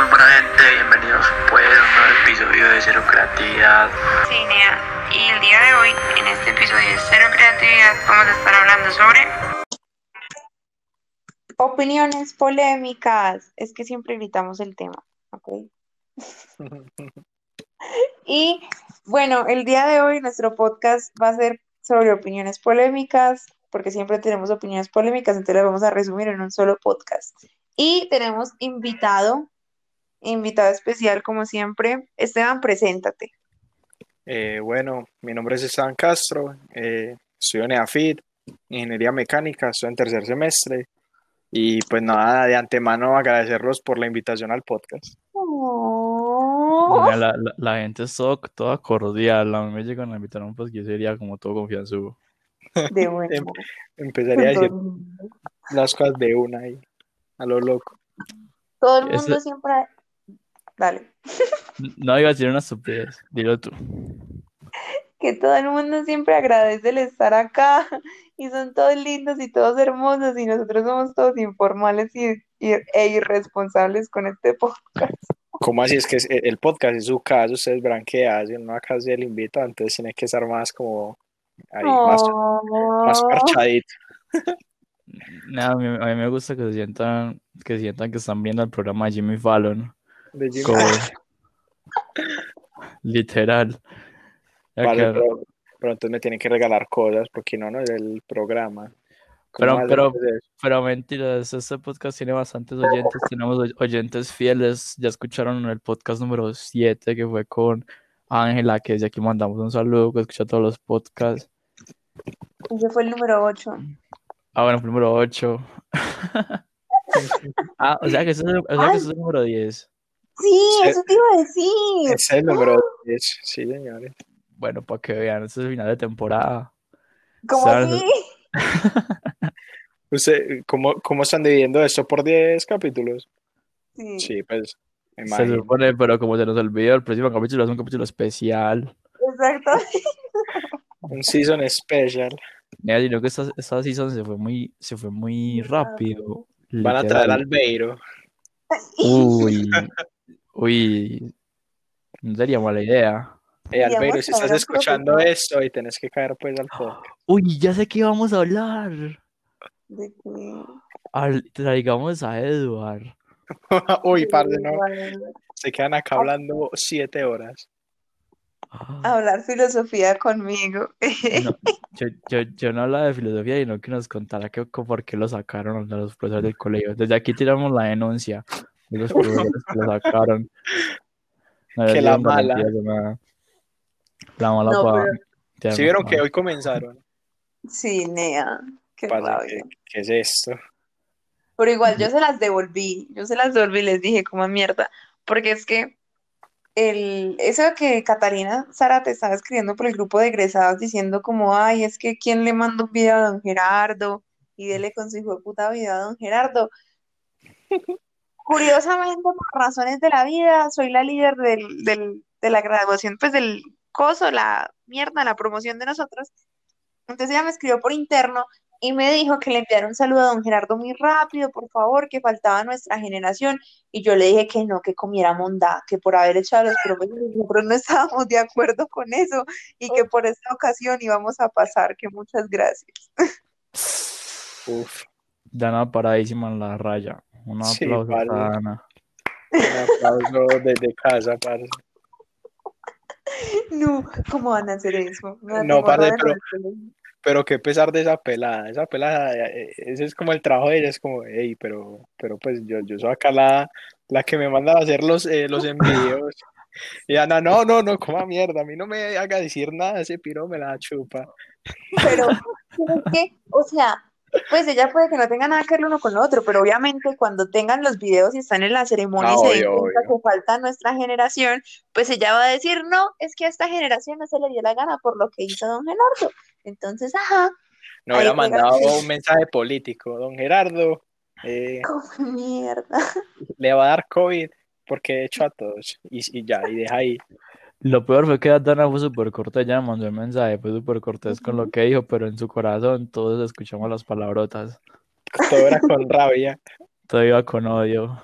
muy buena gente, bienvenidos pues a un nuevo episodio de Cero Creatividad. Sí, Nea. Y el día de hoy, en este episodio de Cero Creatividad, vamos a estar hablando sobre... Opiniones polémicas. Es que siempre gritamos el tema, ¿ok? Y bueno, el día de hoy nuestro podcast va a ser sobre opiniones polémicas, porque siempre tenemos opiniones polémicas, entonces las vamos a resumir en un solo podcast. Y tenemos invitado, invitado especial como siempre. Esteban, preséntate. Eh, bueno, mi nombre es Esteban Castro, eh, estudio en EAFIT, Ingeniería Mecánica, estoy en tercer semestre y pues nada, de antemano agradecerlos por la invitación al podcast. Oh. Mira, La, la- la gente es todo- toda cordial. A mí me llegan a invitar a un podcast yo sería como todo confianzudo. De bueno. Em- Empezaría a decir las cosas de una y a lo loco. Todo el mundo siempre. Dale. No iba a decir una estupidez, dilo tú. Que todo el mundo siempre agradece el estar acá. Y son todos lindos y todos hermosos. Y nosotros somos todos informales y, y- e irresponsables con este podcast. ¿Cómo así? Es que es- el podcast es su casa, ustedes verán qué hacen, uno acá se le invita, entonces tiene que estar más como ahí, más, más parchadito. Nada, a mí, a mí me gusta que se sientan, que sientan que están viendo el programa de Jimmy Fallon. De literal. Vale, pero, pero entonces me tienen que regalar cosas porque no, no es el programa. ¿Cómo Pero- pero- eso? Pero mentiras, este podcast tiene bastantes oyentes, tenemos oy- oyentes fieles, ya escucharon el podcast número 7 que fue con Ángela, que desde aquí mandamos un saludo, que escucha todos los podcasts. Ese fue el número 8. Ah, bueno, número 8. ah, o sea que ese es el, o sea que Ay. ese es el número 10. Sí, eso te iba a decir. Es el número 10, sí, señores. Bueno, para que vean, este es el final de temporada. ¿Cómo ¿Sabes? así? Usted, ¿cómo, ¿Cómo están dividiendo esto por 10 capítulos? Sí. Sí, pues, me Se supone, pero como se nos olvidó, el próximo capítulo es un capítulo especial. Exacto. Un season special. Mira, sino que esta, esta season se fue muy, se fue muy rápido. Van a traer al Beiro. Uy, uy, no sería mala idea. Eh, Albeiro, si estás escuchando esto y tenés que caer pues al podcast. Uy, ya sé que vamos a hablar. De Al- traigamos a Edward. Uy, parce, no. Se quedan acá hablando siete horas. Hablar filosofía conmigo. No, yo, yo, yo no hablaba de filosofía, sino que nos contara que, co- por qué lo sacaron a los profesores del colegio. Desde aquí tiramos la denuncia de los profesores que lo sacaron. No Que la mala. La mala No, pa- pero- tierna ¿Sí vieron que hoy comenzaron? Sí, Nea. Qué rabia. ¿qué, qué es esto? Pero igual yo se las devolví. Yo se las devolví y les dije, como mierda. Porque es que el, eso que Catalina Sara te estaba escribiendo por el grupo de egresados diciendo como, ay, es que quién le mandó un video a don Gerardo y dele con su hijo de puta video a don Gerardo. Curiosamente, por razones de la vida, soy la líder del, del- de la graduación, pues del coso, la mierda, la promoción de nosotros. Entonces ella me escribió por interno y me dijo que le enviara un saludo a don Gerardo muy rápido, por favor, que faltaba nuestra generación. Y yo le dije que no, que comiera mondá, que por haber echado a los profesores, nosotros no estábamos de acuerdo con eso y que por esta ocasión íbamos a pasar, que muchas gracias. Uf, Dana paradísima en la raya. Un Sí, aplauso vale. para Dana. un aplauso desde casa, parce. No, ¿cómo van a hacer eso? No, parce, rabia pero-. Pero qué pesar de esa pelada. Esa pelada, eh, ese es como el trabajo de ella. Es como, hey, pero, pero pues yo, yo soy acá la, la que me manda a hacer los, eh, los envíos. Y Ana, no, no, no, coma mierda. A mí no me haga decir nada. Ese piro me la chupa. Pero, que, o sea, pues ella puede que no tenga nada que ver uno con lo otro, pero obviamente cuando tengan los videos y están en la ceremonia Ah, y se den cuenta obvio. que falta nuestra generación, pues ella va a decir, no, es que a esta generación no se le dio la gana por lo que hizo don Gerardo. Entonces, ajá, No hubiera mandado un mensaje político. Don Gerardo, eh, como mierda. le va a dar COVID porque he hecho a todos. Y, y ya, y deja ahí. Lo peor fue que Dana fue súper cortés, ella me mandó el mensaje, fue súper cortés con lo que dijo, pero en su corazón todos escuchamos las palabrotas. Todo era con rabia. Todo iba con odio.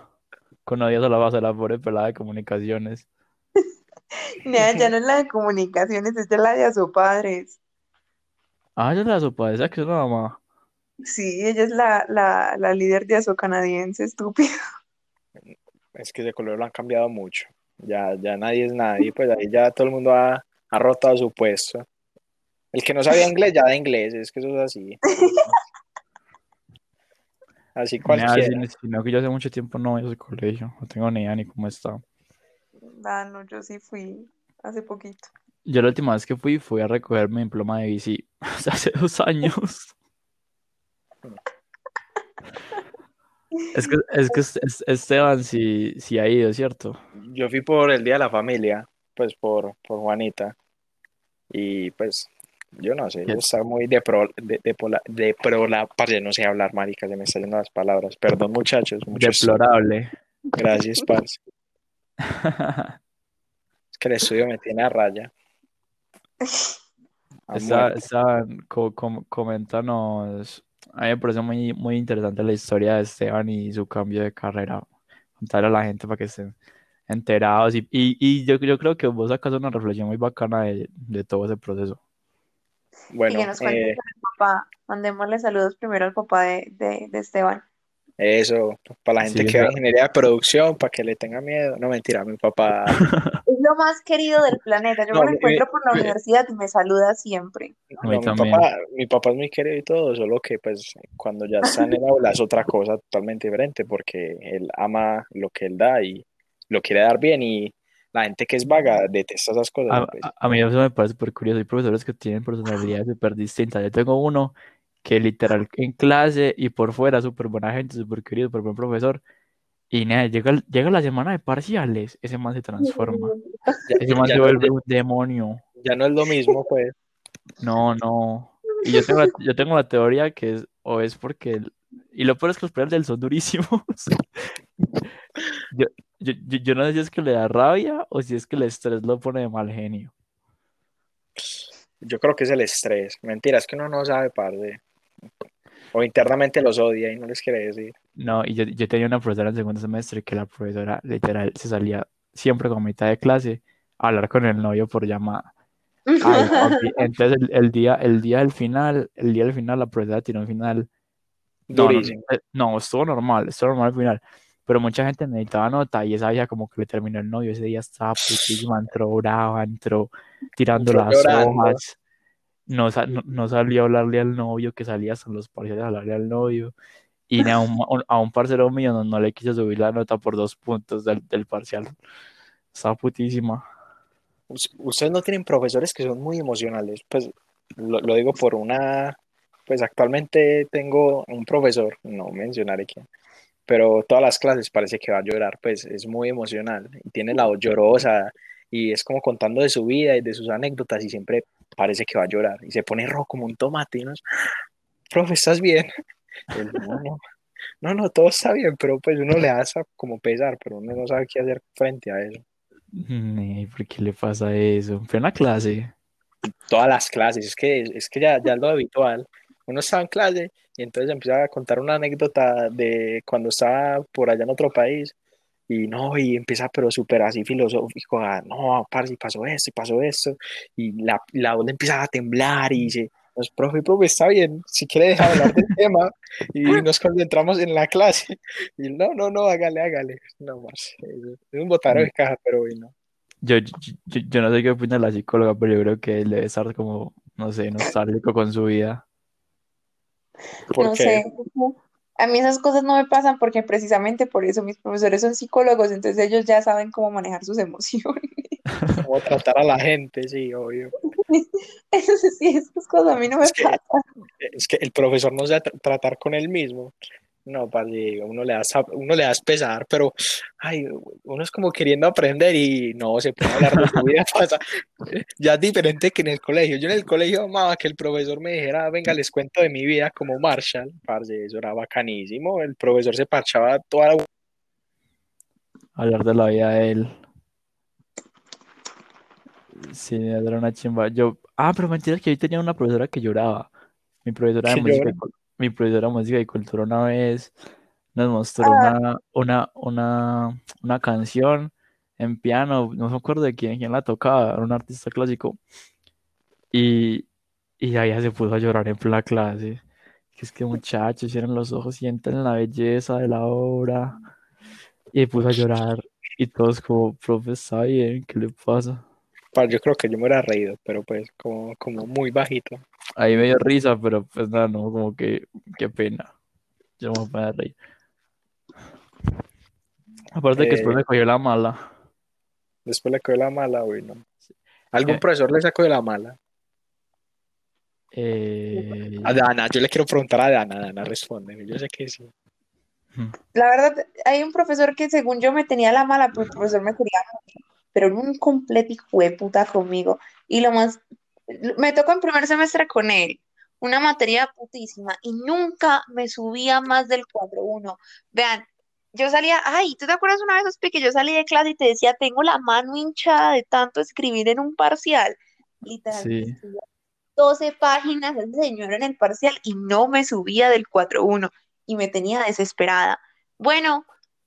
Con odio a la base la pobre pelada de comunicaciones. Nea, ya no es la de comunicaciones, es de la de Asopadres. Ah, ella es la sopa, esa que es la mamá. Sí, ella es la, la, la líder de Aso canadiense, estúpido. Es que ese color lo han cambiado mucho. Ya, ya nadie es nadie, pues ahí ya todo el mundo ha, ha rotado su puesto. El que no sabía inglés ya da inglés, es que eso es así. Así cualquiera. si- sino que yo hace mucho tiempo no voy a ese colegio. No tengo ni idea ni cómo está. Ah, no, yo sí fui hace poquito. Yo la última vez que fui fui a recoger mi diploma de bici. O sea, hace dos años. Es que, es que es- es- Esteban sí, sí ha ido, ¿cierto? Yo fui por el Día de la Familia, pues por, por Juanita. Y pues, yo no sé, yo estaba muy de pro, de, de, pola- de pro la parce, no sé hablar, marica, se me están yendo las palabras. Perdón, muchachos. Deplorable. Gracias, parce. Es que el estudio me tiene a raya. Esteban, co- com- coméntanos. A mí me parece muy, muy interesante la historia de Esteban y su cambio de carrera. Contarle a la gente para que estén enterados. Y, y, y yo, yo creo que vos sacas una reflexión muy bacana de, de todo ese proceso. Y Bueno, que nos eh, papá. Mandémosle saludos primero al papá de, de, de Esteban. Eso, para la gente Sí, que ve esa- ingeniería de producción, para que le tenga miedo. No, mentira, mi papá. Es lo más querido del planeta. Yo No, me lo encuentro por la mi- universidad y me saluda siempre. A No, mi papá, mi papá es muy querido y todo, solo que pues cuando ya está en el aula es otra cosa totalmente diferente porque él ama lo que él da y lo quiere dar bien y la gente que es vaga detesta esas cosas. A, pues, a- a mí eso me parece súper curioso. Hay profesores que tienen personalidades súper distintas. Yo tengo uno que literal en clase y por fuera súper buena gente, súper querido, súper buen profesor. Y nada, llega, llega la semana de parciales, ese man se transforma. Ese man ya se no, vuelve un demonio. ya no es lo mismo, pues. No, no. Y yo tengo la, yo tengo la teoría que es, o es porque, el- y lo peor es que los planes de él son durísimos. Yo, yo, yo, no sé si es que le da rabia o si es que el estrés lo pone de mal genio. Yo creo que es el estrés. Mentira, es que uno no sabe, parce. O internamente los odia y no les quiere decir. No, y yo, yo tenía una profesora en segundo semestre que la profesora literal se salía siempre con mitad de clase a hablar con el novio por llamada. Ay, Entonces el, el día, el día del final, el día del final la profesora tiró un final No, no, eh, no, estuvo normal, estuvo normal al final. Pero mucha gente necesitaba nota y esa vieja como que le terminó el novio. Ese día estaba putísima, entró brava, entró tirando Entró las llorando. hojas. No, no, a hablarle al novio, que salía hasta los parciales a hablarle al novio. Y a un, a un parcero mío no, no le quiso subir la nota por dos puntos del, del parcial. Estaba putísima. Us- Ustedes no tienen profesores que son muy emocionales. Pues lo, lo digo por una. Pues actualmente tengo un profesor, no mencionaré quién, pero todas las clases parece que va a llorar, pues es muy emocional y tiene la voz llorosa y es como contando de su vida y de sus anécdotas y siempre parece que va a llorar y se pone rojo como un tomate y uno es, profe, ¿estás bien? Él, no, no, no, no, todo está bien, pero pues uno le hace como pesar, pero uno no sabe qué hacer frente a eso. ¿por qué le pasa eso? Fue una clase. todas las clases, es que, es que ya, ya es lo habitual. Uno estaba en clase y entonces empieza a contar una anécdota de cuando estaba por allá en otro país y no, y empieza pero súper así filosófico, a, no, parce, y pasó esto, y pasó esto, y la, la voz le empieza a temblar y dice, pues, profe, profe, está bien, si quiere dejar hablar del tema y nos concentramos en la clase. Y no, no, no, hágale, hágale. No, más, es un botaro de caja, pero bueno. Yo, yo, yo- yo no sé qué opina la psicóloga, pero yo creo que él debe estar como, no sé, nostálgico con su vida. ¿Por No qué? sé. A mí esas cosas no me pasan porque precisamente por eso mis profesores son psicólogos, entonces ellos ya saben cómo manejar sus emociones. Cómo tratar a la gente, sí, obvio. Eso sí, esas cosas a mí no me Es que- pasan. Es que el profesor no sabe tra- tratar con él mismo. No, parce, uno le da, sab- uno le da pesar, pero ay, uno es como queriendo aprender y no se puede hablar de su vida. pasa. Ya es diferente que en el colegio. Yo en el colegio amaba que el profesor me dijera, venga, les cuento de mi vida como Marshall. Parce, eso era bacanísimo. El profesor se parchaba toda la Hablar de la vida de él. Sí, era una chimba. Yo, ah, pero mentira que yo tenía una profesora que lloraba. Mi profesora de ¿Que música, llora? Mi profesora de música y cultura una vez nos mostró Ah. una, una, una, una canción en piano, no me acuerdo de quién, quién la tocaba, era un artista clásico. Y, y ella se puso a llorar en la clase. Que es que muchachos, cierren los ojos, sienten la belleza de la obra. Y se puso a llorar. Y todos como, profe, está bien, ¿qué le pasa? Yo creo que yo me hubiera reído, pero pues como, como muy bajito. Ahí me dio risa, pero pues nada, no, como que, qué pena. Yo me voy a reír. Aparte que después Eh, me cogió la mala. Después le quedó la mala, uy, no. ¿Algún Eh. profesor le sacó de la mala? Eh, A Dana, yo le quiero preguntar a Dana, Dana responde. Yo sé que sí. La verdad, hay un profesor que según yo me tenía la mala, pero el profesor me quería mucho, pero era un completo hijo de puta conmigo. Y lo más, me tocó en primer semestre con él, una materia putísima, y nunca me subía más del 4-1. Vean, yo salía, ay, ¿tú te acuerdas una vez, Ospi, que yo salí de clase y te decía, tengo la mano hinchada de tanto escribir en un parcial? Literalmente Sí. escribía 12 páginas ese señor en el parcial y no me subía del 4-1 y me tenía desesperada. Bueno,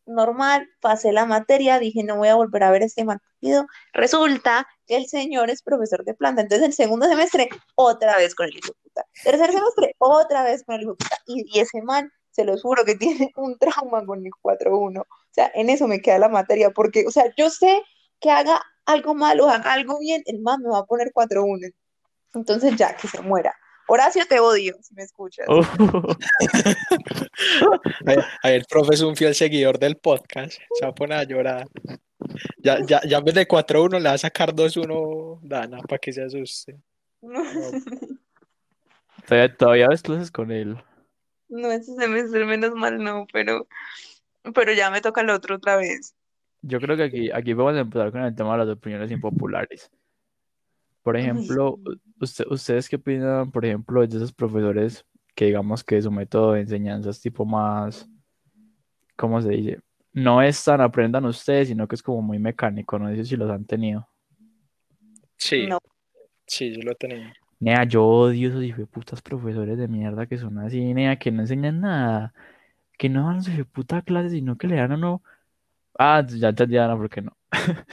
normal, pasé la materia, dije no voy a volver a ver este partido. Resulta que el señor es profesor de planta, entonces el segundo semestre otra vez con el hijo puta. Tercer semestre otra vez con el hijo puta. Y, y ese man, se los juro que tiene un trauma con el 4-1. O sea, en eso me queda la materia, porque, o sea, yo sé que haga algo malo, haga algo bien, el man me va a poner 4-1. Entonces ya, que se muera. Horacio, te odio, si me escuchas. Oh, Ahí, ahí el profe es un fiel seguidor del podcast. Se va a poner a llorar. Ya, ya, ya en vez de 4-1 le va a sacar 2-1 Dana para que se asuste. todavía, todavía ves clases con él. No, ese semestre menos mal no, pero, pero ya me toca el otro otra vez. Yo creo que aquí, aquí vamos a empezar con el tema de las opiniones impopulares. Por ejemplo, sí. usted- ¿ustedes qué opinan, por ejemplo, de esos profesores que digamos que su método de enseñanza es tipo más, ¿cómo se dice? No es tan aprendan ustedes, sino que es como muy mecánico, no sé si los han tenido. Sí, No. sí, yo lo tenía. Nea, yo odio esos putas profesores de mierda que son así, nea, que no enseñan nada, que no dan su puta clase, sino que le dan a uno. Ah, ya entendí, Ana, ¿por qué no?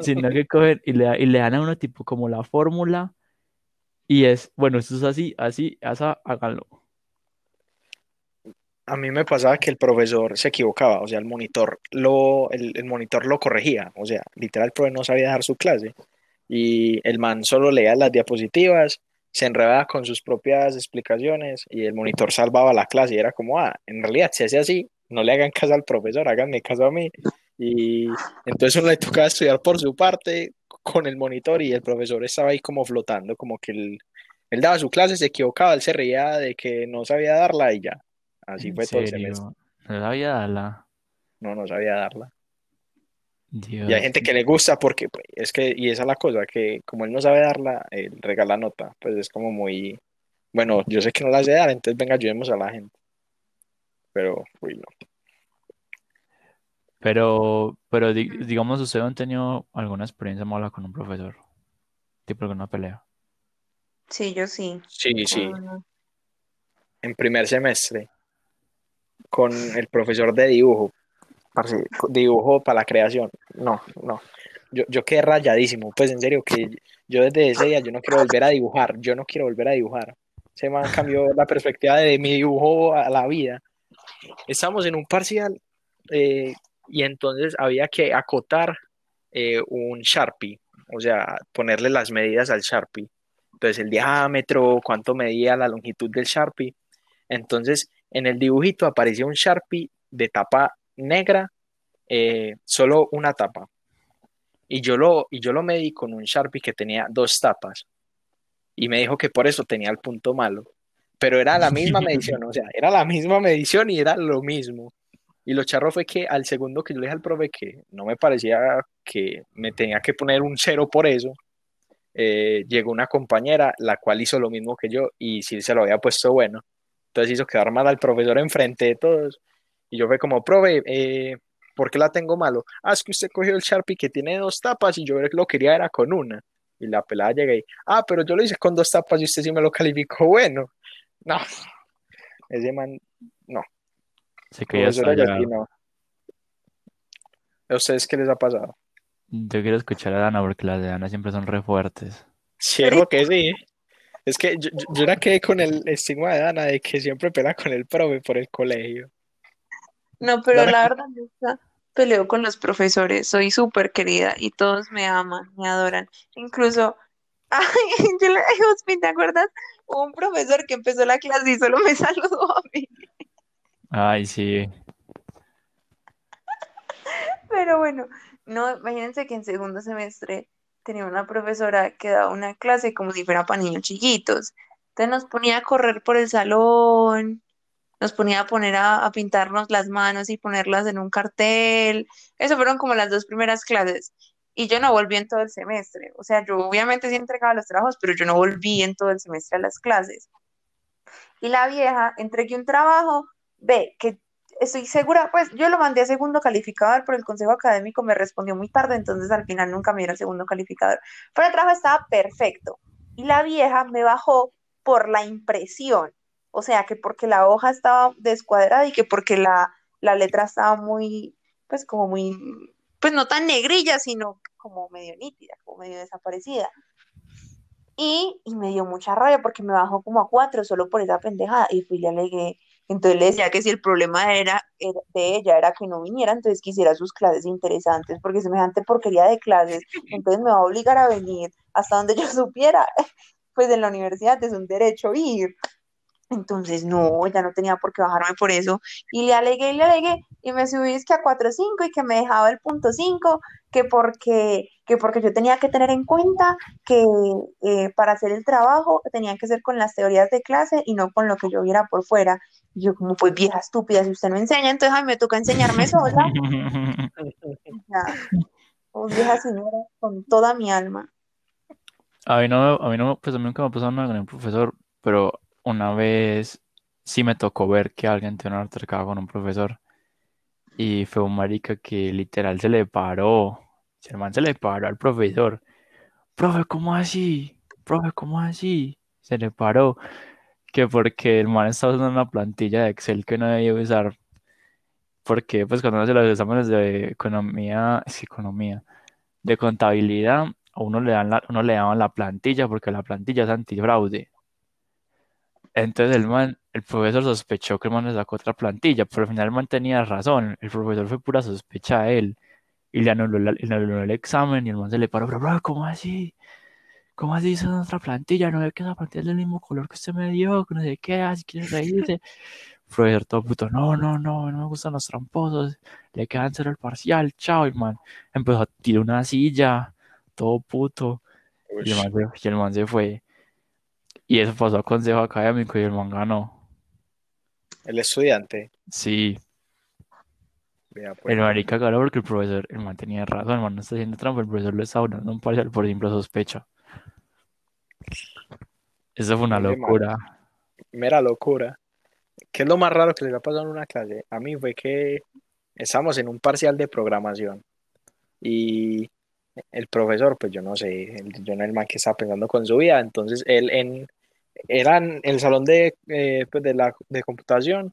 Sino que cogen y le, y le dan a uno tipo como la fórmula y es, bueno, esto es así, así, asa, háganlo. A mí me pasaba que el profesor se equivocaba, o sea, el monitor lo, el, el monitor lo corregía, o sea, literal el profe no sabía dar su clase y el man solo leía las diapositivas, se enredaba con sus propias explicaciones y el monitor salvaba la clase y era como, ah, en realidad se hace así, no le hagan caso al profesor, háganme caso a mí y entonces uno le tocaba estudiar por su parte con el monitor y el profesor estaba ahí como flotando, como que él, él daba su clase, se equivocaba, él se reía de que no sabía darla y ya. Así ¿En fue todo el semestre. No sabía darla. No, no sabía darla. Dios. Y hay gente que le gusta porque, pues, es que, y esa es la cosa, que como él no sabe darla, él regala nota. Pues es como muy, bueno, yo sé que no la sé dar, entonces venga, ayudemos a la gente. Pero, uy, no. Pero, pero di- digamos, ¿ustedes han tenido alguna experiencia mala con un profesor? Tipo alguna pelea. Sí, yo sí. Sí, sí, en primer semestre, con el profesor de dibujo, parce, dibujo para la creación. No, no. Yo, yo quedé rayadísimo, pues en serio, que yo desde ese día yo no quiero volver a dibujar, yo no quiero volver a dibujar. Se me cambió la perspectiva de mi dibujo a la vida. Estamos en un parcial eh, y entonces había que acotar eh, un Sharpie, o sea, ponerle las medidas al Sharpie. Entonces el diámetro, cuánto medía la longitud del Sharpie. Entonces en el dibujito aparecía un Sharpie de tapa negra, eh, solo una tapa. Y yo, lo, y yo lo medí con un Sharpie que tenía dos tapas. Y me dijo que por eso tenía el punto malo. Pero era la misma medición, o sea, era la misma medición y era lo mismo. Y lo charro fue que al segundo que yo le dije al profe que no me parecía que me tenía que poner un cero por eso, eh, llegó una compañera la cual hizo lo mismo que yo y sí se lo había puesto bueno. Entonces hizo quedar mal al profesor enfrente de todos. Y yo fue como, profe, eh, ¿por qué la tengo malo? Ah, es que usted cogió el Sharpie que tiene dos tapas y yo lo quería era con una. Y la pelada llega y, ah, pero yo lo hice con dos tapas y usted sí me lo calificó bueno. No, ese man, Profesora estallar. Yati, no. ¿A ustedes qué les ha pasado? Yo quiero escuchar a Dana porque las de Dana siempre son re fuertes. Cierto que sí. Es que yo, yo, yo la quedé con el estigma de Dana de que siempre pela con el profe por el colegio. No, pero Dana- la verdad nunca peleo con los profesores, soy súper querida y todos me aman, me adoran. Incluso, ay, yo le ¿te acuerdas? Hubo un profesor que empezó la clase y solo me saludó a mí. Ay, sí. Pero bueno, no, imagínense que en segundo semestre tenía una profesora que daba una clase como si fuera para niños chiquitos. Entonces nos ponía a correr por el salón, nos ponía a poner a, a pintarnos las manos y ponerlas en un cartel. Eso fueron como las dos primeras clases. Y yo no volví en todo el semestre. O sea, yo obviamente sí entregaba los trabajos, pero yo no volví en todo el semestre a las clases. Y la vieja entregué un trabajo, ve, que estoy segura, pues yo lo mandé a segundo calificador, pero el consejo académico me respondió muy tarde, entonces al final nunca me dieron segundo calificador. Pero el trabajo estaba perfecto. Y la vieja me bajó por la impresión. O sea, que porque la hoja estaba descuadrada y que porque la, la letra estaba muy, pues como muy, pues no tan negrilla, sino como medio nítida, como medio desaparecida. Y, y me dio mucha rabia porque me bajó como a cuatro solo por esa pendejada. Y fui y le alegué. Entonces le decía que si el problema era, era- de ella era que no viniera, entonces quisiera sus clases interesantes, porque semejante porquería de clases, entonces me va a obligar a venir hasta donde yo supiera. Pues en la universidad es un derecho ir. Entonces, no, ya no tenía por qué bajarme por eso. Y le alegué y le alegué, y me subí es que a 4.5 y que me dejaba el punto 5, que porque, que porque yo tenía que tener en cuenta que eh, para hacer el trabajo tenía que ser con las teorías de clase y no con lo que yo viera por fuera. Y yo como, pues vieja estúpida, si usted no enseña, entonces a mí me toca enseñarme sola. Ya, pues vieja señora, con toda mi alma. A mí no, a mí no, pues a mí nunca me ha pasado nada con el profesor, pero una vez sí me tocó ver que alguien tenía un altercado con un profesor y fue un marica que literal se le paró, el man se le paró al profesor. Profe, ¿cómo así? Profe, ¿cómo así? Se le paró que porque el man estaba usando una plantilla de Excel que no debía usar porque pues cuando uno hace los exámenes de economía, es economía, de contabilidad, a uno le dan la, uno le daban la plantilla porque la plantilla es antifraude. Entonces el man, el profesor sospechó que el man le sacó otra plantilla, pero al final el man tenía razón, el profesor fue pura sospecha de él y le anuló, la- le anuló el examen y el man se le paró, pero bro, ¿cómo así? ¿Cómo así hizo otra plantilla? No ve que esa plantilla es del mismo color que usted me dio, que no sé qué, así quiere reírse. Profesor todo puto, no, no, no, no me gustan los tramposos, le quedan cero el parcial, chao, y man empezó a tirar una silla, todo puto, y el man se, y el man se fue. Y eso pasó a consejo académico y el man ganó. El estudiante. Sí, pues. el marica ganó porque el profesor, el man tenía razón, el man no está haciendo trampa, el profesor le está dando un parcial por simple sospecha. Eso fue una locura. Mera locura. ¿Qué es lo más raro que les ha pasado en una clase? A mí fue que estábamos en un parcial de programación y el profesor, pues yo no sé, el- yo no el man que estaba pensando con su vida, entonces él en, era en el salón de, eh, pues de la de computación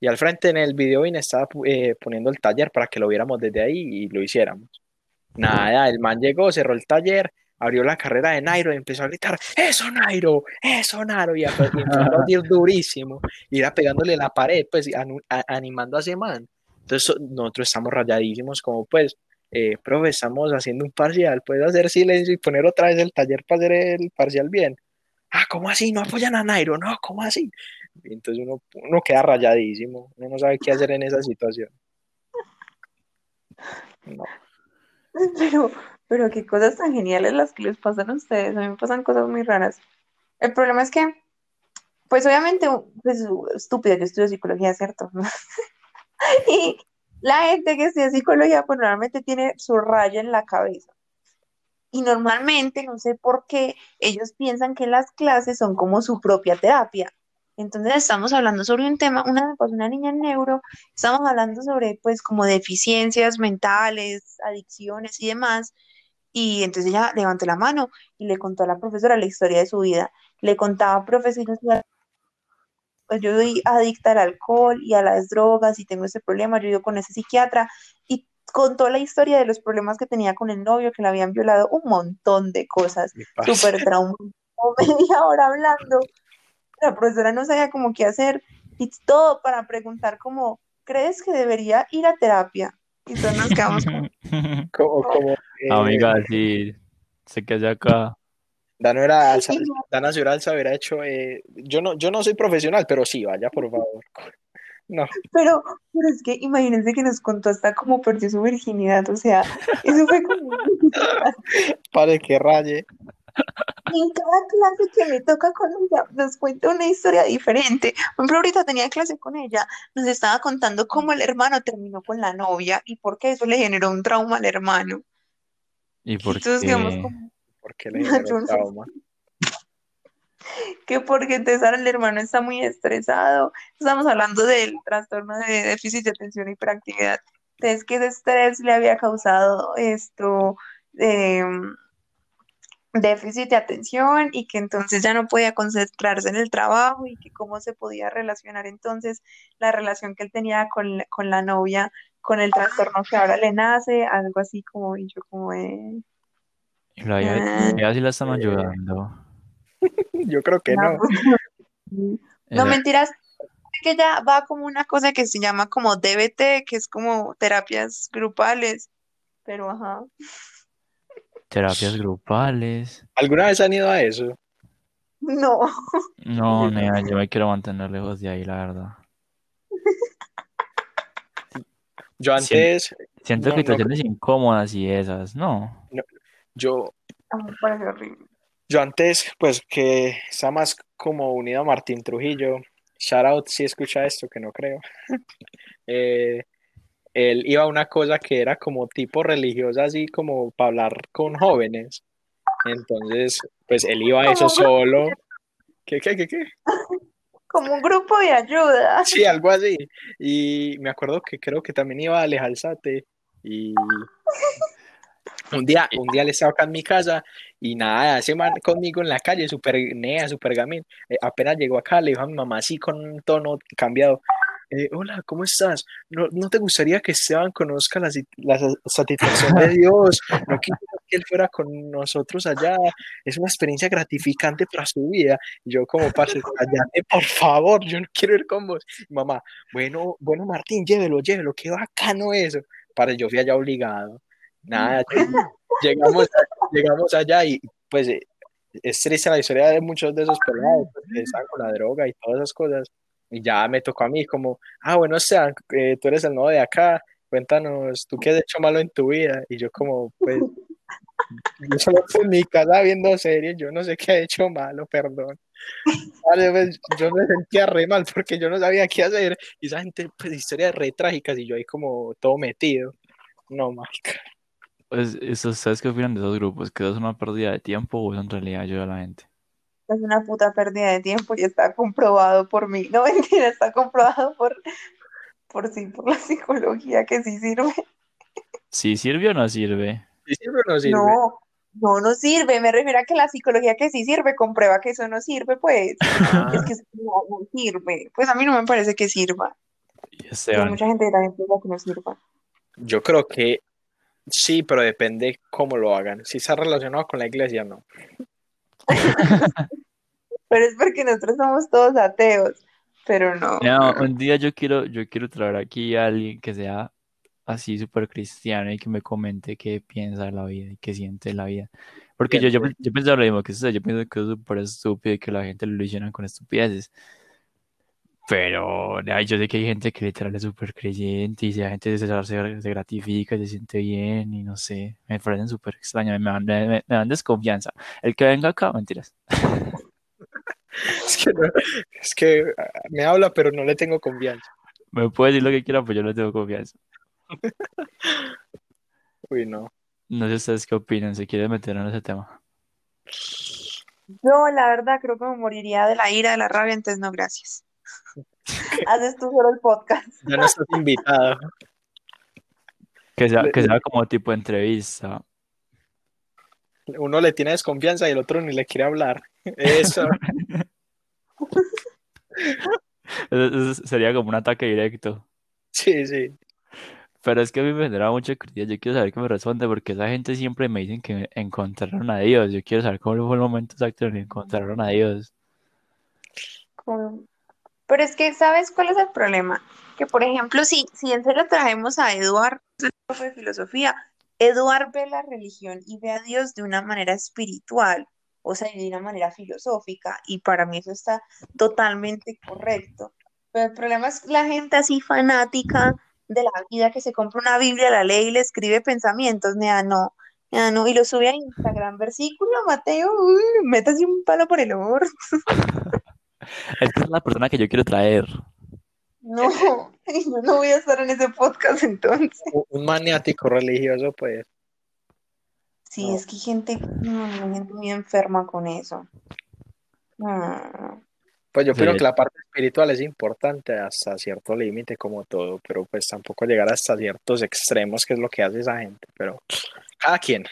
y al frente en el video estaba eh, poniendo el taller para que lo viéramos desde ahí y lo hiciéramos. Nada, el man llegó, cerró el taller, abrió la carrera de Nairo y empezó a gritar, ¡Eso, Nairo! ¡Eso, Nairo! Y, empezó a aplaudir durísimo. Y era pegándole la pared, pues, a- animando a ese man. Entonces, so- nosotros estamos rayadísimos, como, pues, eh, profe, estamos haciendo un parcial, ¿puedes hacer silencio y poner otra vez el taller para hacer el parcial bien? Ah, ¿cómo así? ¿No apoyan a Nairo? No, ¿cómo así? Y entonces uno, uno queda rayadísimo, uno no sabe qué hacer en esa situación. No. Pero, pero qué cosas tan geniales las que les pasan a ustedes. A mí me pasan cosas muy raras. El problema es que, pues obviamente, pues estúpido, yo estudio psicología, ¿cierto? Y la gente que estudia psicología, pues normalmente tiene su raya en la cabeza. Y normalmente, no sé por qué, ellos piensan que las clases son como su propia terapia. Entonces estamos hablando sobre un tema, una pasó una niña en neuro, estamos hablando sobre pues como deficiencias mentales, adicciones y demás. Y entonces ella levantó la mano y le contó a la profesora la historia de su vida. Le contaba profesor pues yo soy adicta al alcohol y a las drogas y tengo ese problema, yo ido con ese psiquiatra y contó la historia de los problemas que tenía con el novio, que le habían violado un montón de cosas, súper trauma, media hora hablando, la profesora no sabía cómo qué hacer y todo para preguntar como, ¿crees que debería ir a terapia? Y todos nos quedamos como, Como, como, Amiga, sí, sé que allá acá. Dano era alza- Dana Ciuralza hubiera hecho, eh, yo no, yo no soy profesional, pero sí, vaya, por favor. No, Pero, pero es que imagínense que nos contó hasta cómo perdió su virginidad, o sea, eso fue como... pare que raye. Y en cada clase que me toca con ella, nos cuenta una historia diferente. Por ejemplo, ahorita tenía clase con ella, nos estaba contando cómo el hermano terminó con la novia y por qué eso le generó un trauma al hermano. ¿Y por Entonces, digamos, qué? como porque le trauma. que porque entonces ahora el hermano está muy estresado. Estamos hablando del trastorno de déficit de atención y hiperactividad. Entonces, que ese estrés le había causado esto, em, déficit de atención y que entonces ya no podía concentrarse en el trabajo y que cómo se podía relacionar entonces la relación que él tenía con, con la novia, con el trastorno que ahora le nace, algo así como, y yo como. Y la vida, Ah. ya sí la están Eh, ayudando. Yo creo que "No, no. pues, no, mentiras, que ya va como una cosa que se llama como DBT, que es como terapias grupales, pero ajá. terapias grupales. ¿Alguna vez han ido a eso? No, No, nea, yo me quiero mantener lejos de ahí, la verdad. Yo antes, Siento No, que no situaciones incómodas y esas, ¿no? yo, a mí me parece horrible. yo antes, pues que está más como unido a Martín Trujillo. Shout out si escucha esto, que no creo. Eh, él iba a una cosa que era como tipo religiosa, así como para hablar con jóvenes. Entonces, pues él iba a eso solo. ¿Qué, qué, qué, qué? Como un grupo de ayuda. Sí, algo así. Y me acuerdo que creo que también iba a Alejandro y un día, un día le estaba acá en mi casa y nada, ese man conmigo en la calle, súper nea, súper gamín. Eh, apenas llegó acá, le dijo a mi mamá así con un tono cambiado. Eh, hola, ¿cómo estás? ¿No, no te gustaría que Esteban conozca la, la sa- satisfacción de Dios? No quisiera que él fuera con nosotros allá. Es una experiencia gratificante para su vida. Y yo como, parce, cállate, por favor, yo no quiero ir con vos. Y mamá, bueno, bueno, Martín, llévelo, llévelo, qué bacano eso. Para yo fui allá obligado. Nada, llegamos, llegamos allá y pues eh, es triste la historia de muchos de esos pelados pues, que están con la droga y todas esas cosas. Y ya me tocó a mí como, ah, bueno, Esteban, eh, tú eres el nuevo de acá, cuéntanos, ¿tú qué has hecho malo en tu vida? Y yo como, pues, yo solo estoy en mi casa viendo series, yo no sé qué he hecho malo, perdón. Vale, pues, yo me sentía re mal porque yo no sabía qué hacer y esa gente, pues, historias re trágicas y yo ahí como todo metido. No, marica. Pues, ¿ustedes qué opinan de esos grupos? ¿Que es una pérdida de tiempo o eso en realidad ayuda a la gente? Es una puta pérdida de tiempo y está comprobado por mí. No, mentira, está comprobado por, por sí, por la psicología que sí sirve. ¿Sí sirve o no sirve? ¿Sí sirve o no sirve? No, no, no sirve. Me refiero a que la psicología que sí sirve comprueba que eso no sirve, pues. Ah, Es que eso no, no sirve. Pues a mí no me parece que sirva. Y Pero Esteban, mucha gente también piensa que no sirva. yo creo que sí, pero depende cómo lo hagan. Si está relacionado con la iglesia, no. Pero es porque nosotros somos todos ateos. Pero no. No, un día yo quiero, yo quiero traer aquí a alguien que sea así súper cristiano y que me comente qué piensa de la vida y qué siente de la vida. Porque yo, yo, yo pienso lo mismo que usted, yo pienso que es súper estúpido y que la gente lo ilusiona con estupideces. Pero ay, yo sé que hay gente que literal es súper creyente y si la gente se, se, se gratifica y se siente bien y no sé, me parecen súper extraños, me dan, me, me dan desconfianza. El que venga acá, mentiras. Es que, no- es que ah, me habla, pero no le tengo confianza. Me puede decir lo que quiera, pues yo no tengo confianza. Uy, no. No sé ustedes qué opinan, se quieren meter en ese tema. Yo, la verdad, creo que me moriría de la ira, de la rabia, entonces no, gracias. Haces tú solo el podcast. Ya no estás invitado. Que sea, que sea como tipo entrevista. Uno le tiene desconfianza y el otro ni le quiere hablar. Eso. Sería como un ataque directo. Sí, sí. Pero es que a mí me genera mucha curiosidad. Yo quiero saber qué me responde porque esa gente siempre me dicen que encontraron a Dios. Yo quiero saber cómo fue el momento exacto en el que encontraron a Dios. Como- Pero es que, ¿sabes cuál es el problema? Que, por ejemplo, si, si en serio traemos a Eduard, profe de filosofía, Eduard ve la religión y ve a Dios de una manera espiritual, o sea, de una manera filosófica, y para mí eso está totalmente correcto. Pero el problema es la gente así fanática de la vida que se compra una Biblia, la lee y le escribe pensamientos, nea, no, nea, no, y lo sube a Instagram, versículo, Mateo, uy, métase un palo por el orto. Esta es la persona que yo quiero traer. No, yo no voy a estar en ese podcast entonces. Un- maniático religioso, pues. Sí, es que hay gente, no, gente muy enferma con eso. No. Pues yo Sí. creo que la parte espiritual es importante hasta cierto límite, como todo, pero pues tampoco llegar hasta ciertos extremos, que es lo que hace esa gente. Pero cada quien.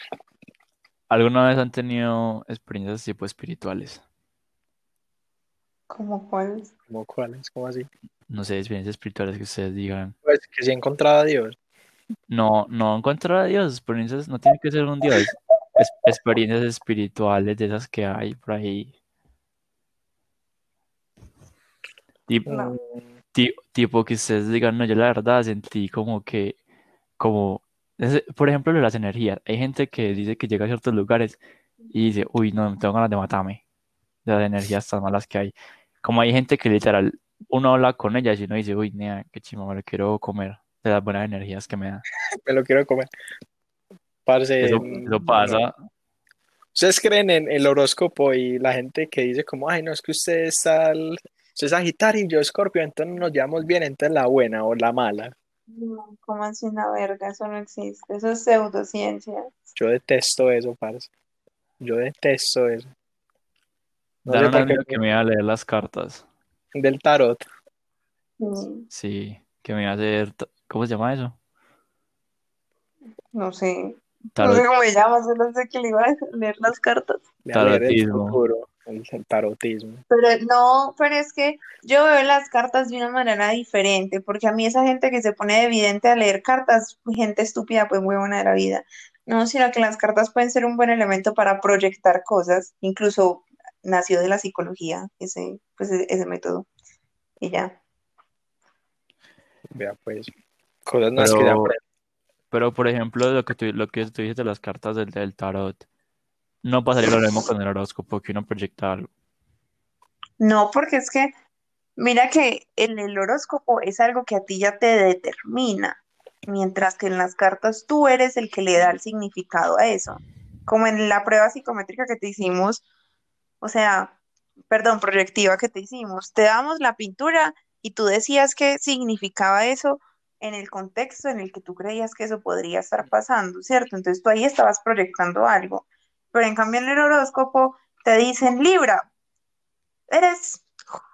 ¿Alguna vez han tenido experiencias tipo espirituales? ¿Cómo cuál? ¿Cómo cuáles? ¿Cómo así? No sé, experiencias espirituales que ustedes digan. Pues que si he encontrado a Dios. No, no encontrar a Dios, experiencias, no tiene que ser un Dios. Es- experiencias espirituales de esas que hay por ahí. Tipo, No. Ti- tipo que ustedes digan, no, yo la verdad sentí como que, como, por ejemplo, lo de las energías. Hay gente que dice que llega a ciertos lugares y dice, uy, no, tengo ganas de matarme, de las energías tan malas que hay. Como hay gente que literal, uno habla con ellas y uno dice, uy, nea, qué chima, me lo quiero comer, de las buenas energías que me da. me lo quiero comer. Parce, Eso, mm, eso pasa. ¿Ustedes creen en el horóscopo y la gente que dice como, ay, no, es que usted es al... Usted es Sagitario y yo Escorpio, entonces nos llevamos bien, entonces la buena o la mala. No, ¿cómo así una verga? Eso no existe. Eso es pseudociencia. Yo detesto eso, parce. Yo detesto eso. No que me iba a leer las cartas. del tarot. Sí, que me iba a hacer, ¿cómo se llama eso? no sé. No sé cómo se llama, solo sé que le iba a leer las cartas. el Tarotismo. futuro, el tarotismo. Pero no, pero es que yo veo las cartas de una manera diferente, porque a mí esa gente que se pone de evidente a leer cartas, gente estúpida, pues huevona de la vida. No, sino que las cartas pueden ser un buen elemento para proyectar cosas, incluso nació de la psicología, ese, pues e- ese método. Y ya. Vea, pues, cosas que ya pero, aprendí. pero por ejemplo, lo que tú, lo que tú dices de las cartas del, del tarot, no pasaría lo mismo con el horóscopo, que uno proyecta algo. No, porque es que, mira que en el horóscopo es algo que a ti ya te determina, mientras que en las cartas tú eres el que le da el significado a eso. Como en la prueba psicométrica que te hicimos, o sea, perdón, proyectiva que te hicimos, te damos la pintura y tú decías qué significaba eso en el contexto en el que tú creías que eso podría estar pasando, ¿cierto? Entonces tú ahí estabas proyectando algo. Pero en cambio en el horóscopo te dicen Libra, eres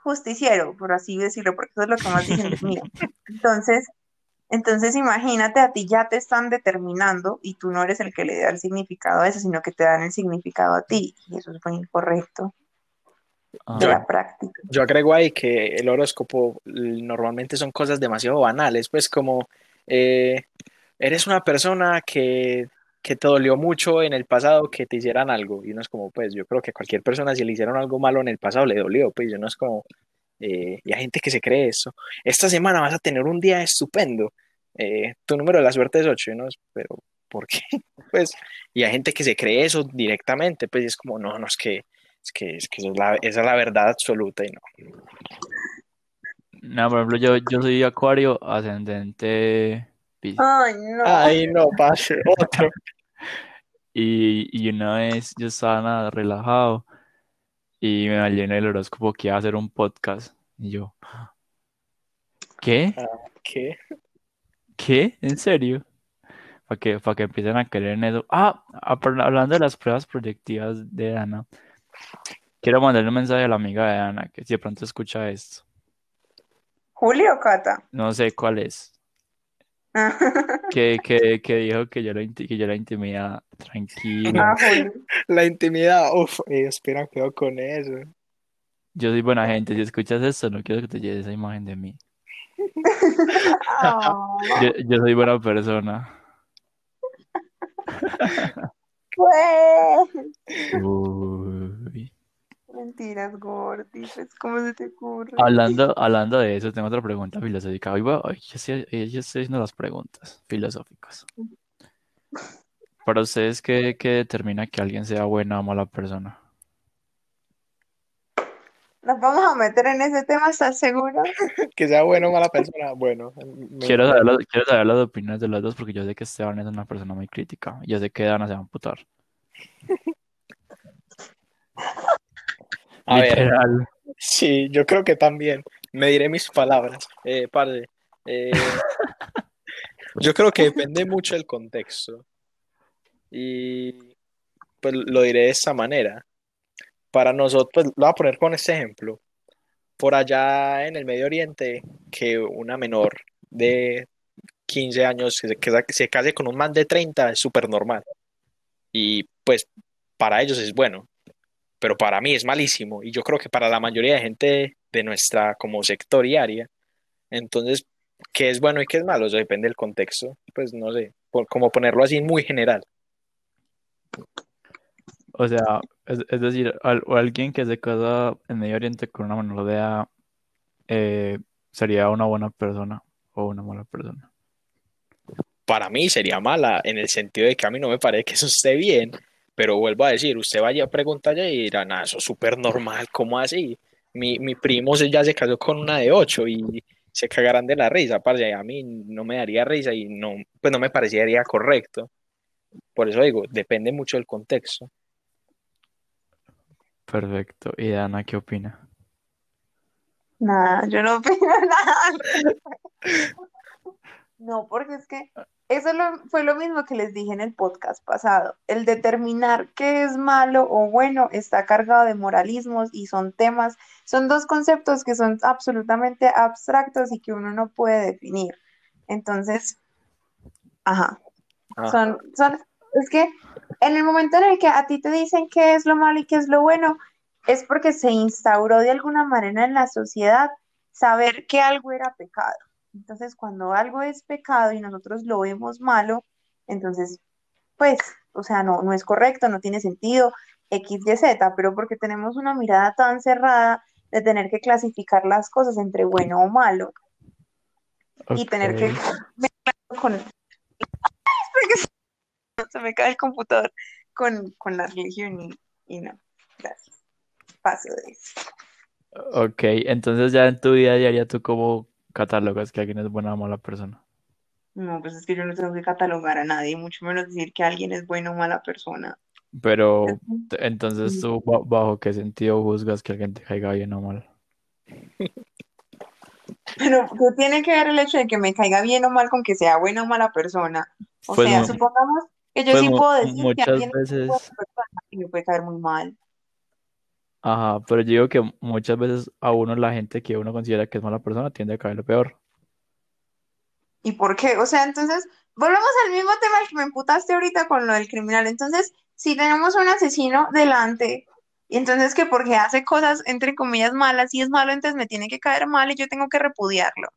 justiciero, por así decirlo, porque eso es lo que más dicen de mí. Entonces, entonces imagínate, a ti ya te están determinando y tú no eres el que le da el significado a eso, sino que te dan el significado a ti. Y eso es muy incorrecto Ah, de la práctica. Yo agrego ahí que el horóscopo normalmente son cosas demasiado banales, pues como eh, eres una persona que, que te dolió mucho en el pasado que te hicieran algo y uno es como, pues yo creo que a cualquier persona si le hicieron algo malo en el pasado le dolió, pues yo no es como, eh, y hay gente que se cree eso, esta semana vas a tener un día estupendo, eh, tu número de la suerte es 8, ¿no? Pero, ¿por qué? Pues, y hay gente que se cree eso directamente, pues y es como, no, no, es que es que, es que eso es la, esa es la verdad absoluta y no. no, por ejemplo, yo, yo soy Acuario, ascendente. Ay, no. Ay, no, pase, otro. Y, y una vez yo estaba nada relajado y me salió en el horóscopo que iba a hacer un podcast. Y yo, ¿qué? ¿Qué? ¿Qué? ¿En serio? Para que, para que empiecen a creer en eso. Ah, ah, hablando de las pruebas proyectivas de Ana, quiero mandarle un mensaje a la amiga de Ana que si de pronto escucha esto. Julio Cata. No sé cuál es. Que, que, que dijo que yo la, inti- que yo la intimidad tranquila. Ah. La intimidad, uff, espera, cuidado con eso. Yo soy buena gente. Si escuchas esto, no quiero que te lleves esa imagen de mí. Ah, Yo, yo soy buena persona. pues. Uy. Mentiras, Gordy, pues, ¿cómo se te ocurre? Hablando, hablando de eso, tengo otra pregunta filosófica. Hoy, voy- hoy yo estoy, yo estoy haciendo las preguntas filosóficas. Para ustedes, ¿qué, qué determina que alguien sea buena o mala persona? Nos vamos a meter en ese tema, ¿estás seguro? Que sea bueno o mala persona, bueno. me- Quiero saber, las, quiero saber las opiniones de los dos porque yo sé que Esteban es una persona muy crítica. Yo sé que Dana se va a amputar. A ver, sí, yo creo que también. Me diré mis palabras. Eh, parce, eh, yo creo que depende mucho del contexto. Y pues lo diré de esta manera. Para nosotros, pues lo voy a poner con este ejemplo. Por allá en el Medio Oriente, que una menor de 15 años que se, que se- case con un man de 30 es súper normal. Y pues para ellos es bueno, pero para mí es malísimo. Y yo creo que para la mayoría de gente de nuestra como sector y área, entonces, ¿qué es bueno y qué es malo? Eso depende del contexto. Pues no sé, por, como ponerlo así muy general. O sea, es, es decir, al- alguien que se casa en Medio Oriente con una menor eh, sería una buena persona o una mala persona. Para mí sería mala en el sentido de que a mí no me parece que eso esté bien, pero vuelvo a decir, usted vaya a preguntar y dirá, nada, eso es súper normal, ¿cómo así? Mi, mi primo se- ya se casó con una de ocho y se cagarán de la risa, parce, a mí no me daría risa y no, pues no me parecería correcto. Por eso digo, depende mucho del contexto. Perfecto. ¿Y Dana qué opina? Nada, yo no opino nada. No, porque es que eso lo- fue lo mismo que les dije en el podcast pasado. El determinar qué es malo o bueno está cargado de moralismos y son temas, son dos conceptos que son absolutamente abstractos y que uno no puede definir. Entonces, ajá, Ah, son, son, es que en el momento en el que a ti te dicen qué es lo malo y qué es lo bueno, es porque se instauró de alguna manera en la sociedad saber que algo era pecado. Entonces, cuando algo es pecado y nosotros lo vemos malo, entonces, pues, o sea, no, no es correcto, no tiene sentido, X, Y, Z, pero porque tenemos una mirada tan cerrada de tener que clasificar las cosas entre bueno o malo y tener que con... Porque se- se me cae el computador con, con la religión y, y no, gracias. Paso de eso. Ok, entonces ya en tu vida diaria tú cómo catalogas que alguien es buena o mala persona. No, pues es que yo no tengo que catalogar a nadie, mucho menos decir que alguien es buena o mala persona. Pero entonces tú ba- bajo qué sentido juzgas que alguien te caiga bien o mal. Pero, ¿qué tiene que ver el hecho de que me caiga bien o mal con que sea buena o mala persona? O Pues, sea, supongamos que yo pues sí puedo decir que muchas alguien es veces, y me puede caer muy mal. ajá, pero yo digo que muchas veces a uno la gente que uno considera que es mala persona tiende a caerle peor. ¿Y por qué? O sea, entonces, volvemos al mismo tema al que me emputaste ahorita con lo del criminal. Entonces, si tenemos un asesino delante, y entonces que porque hace cosas, entre comillas, malas, y es malo, entonces me tiene que caer mal y yo tengo que repudiarlo.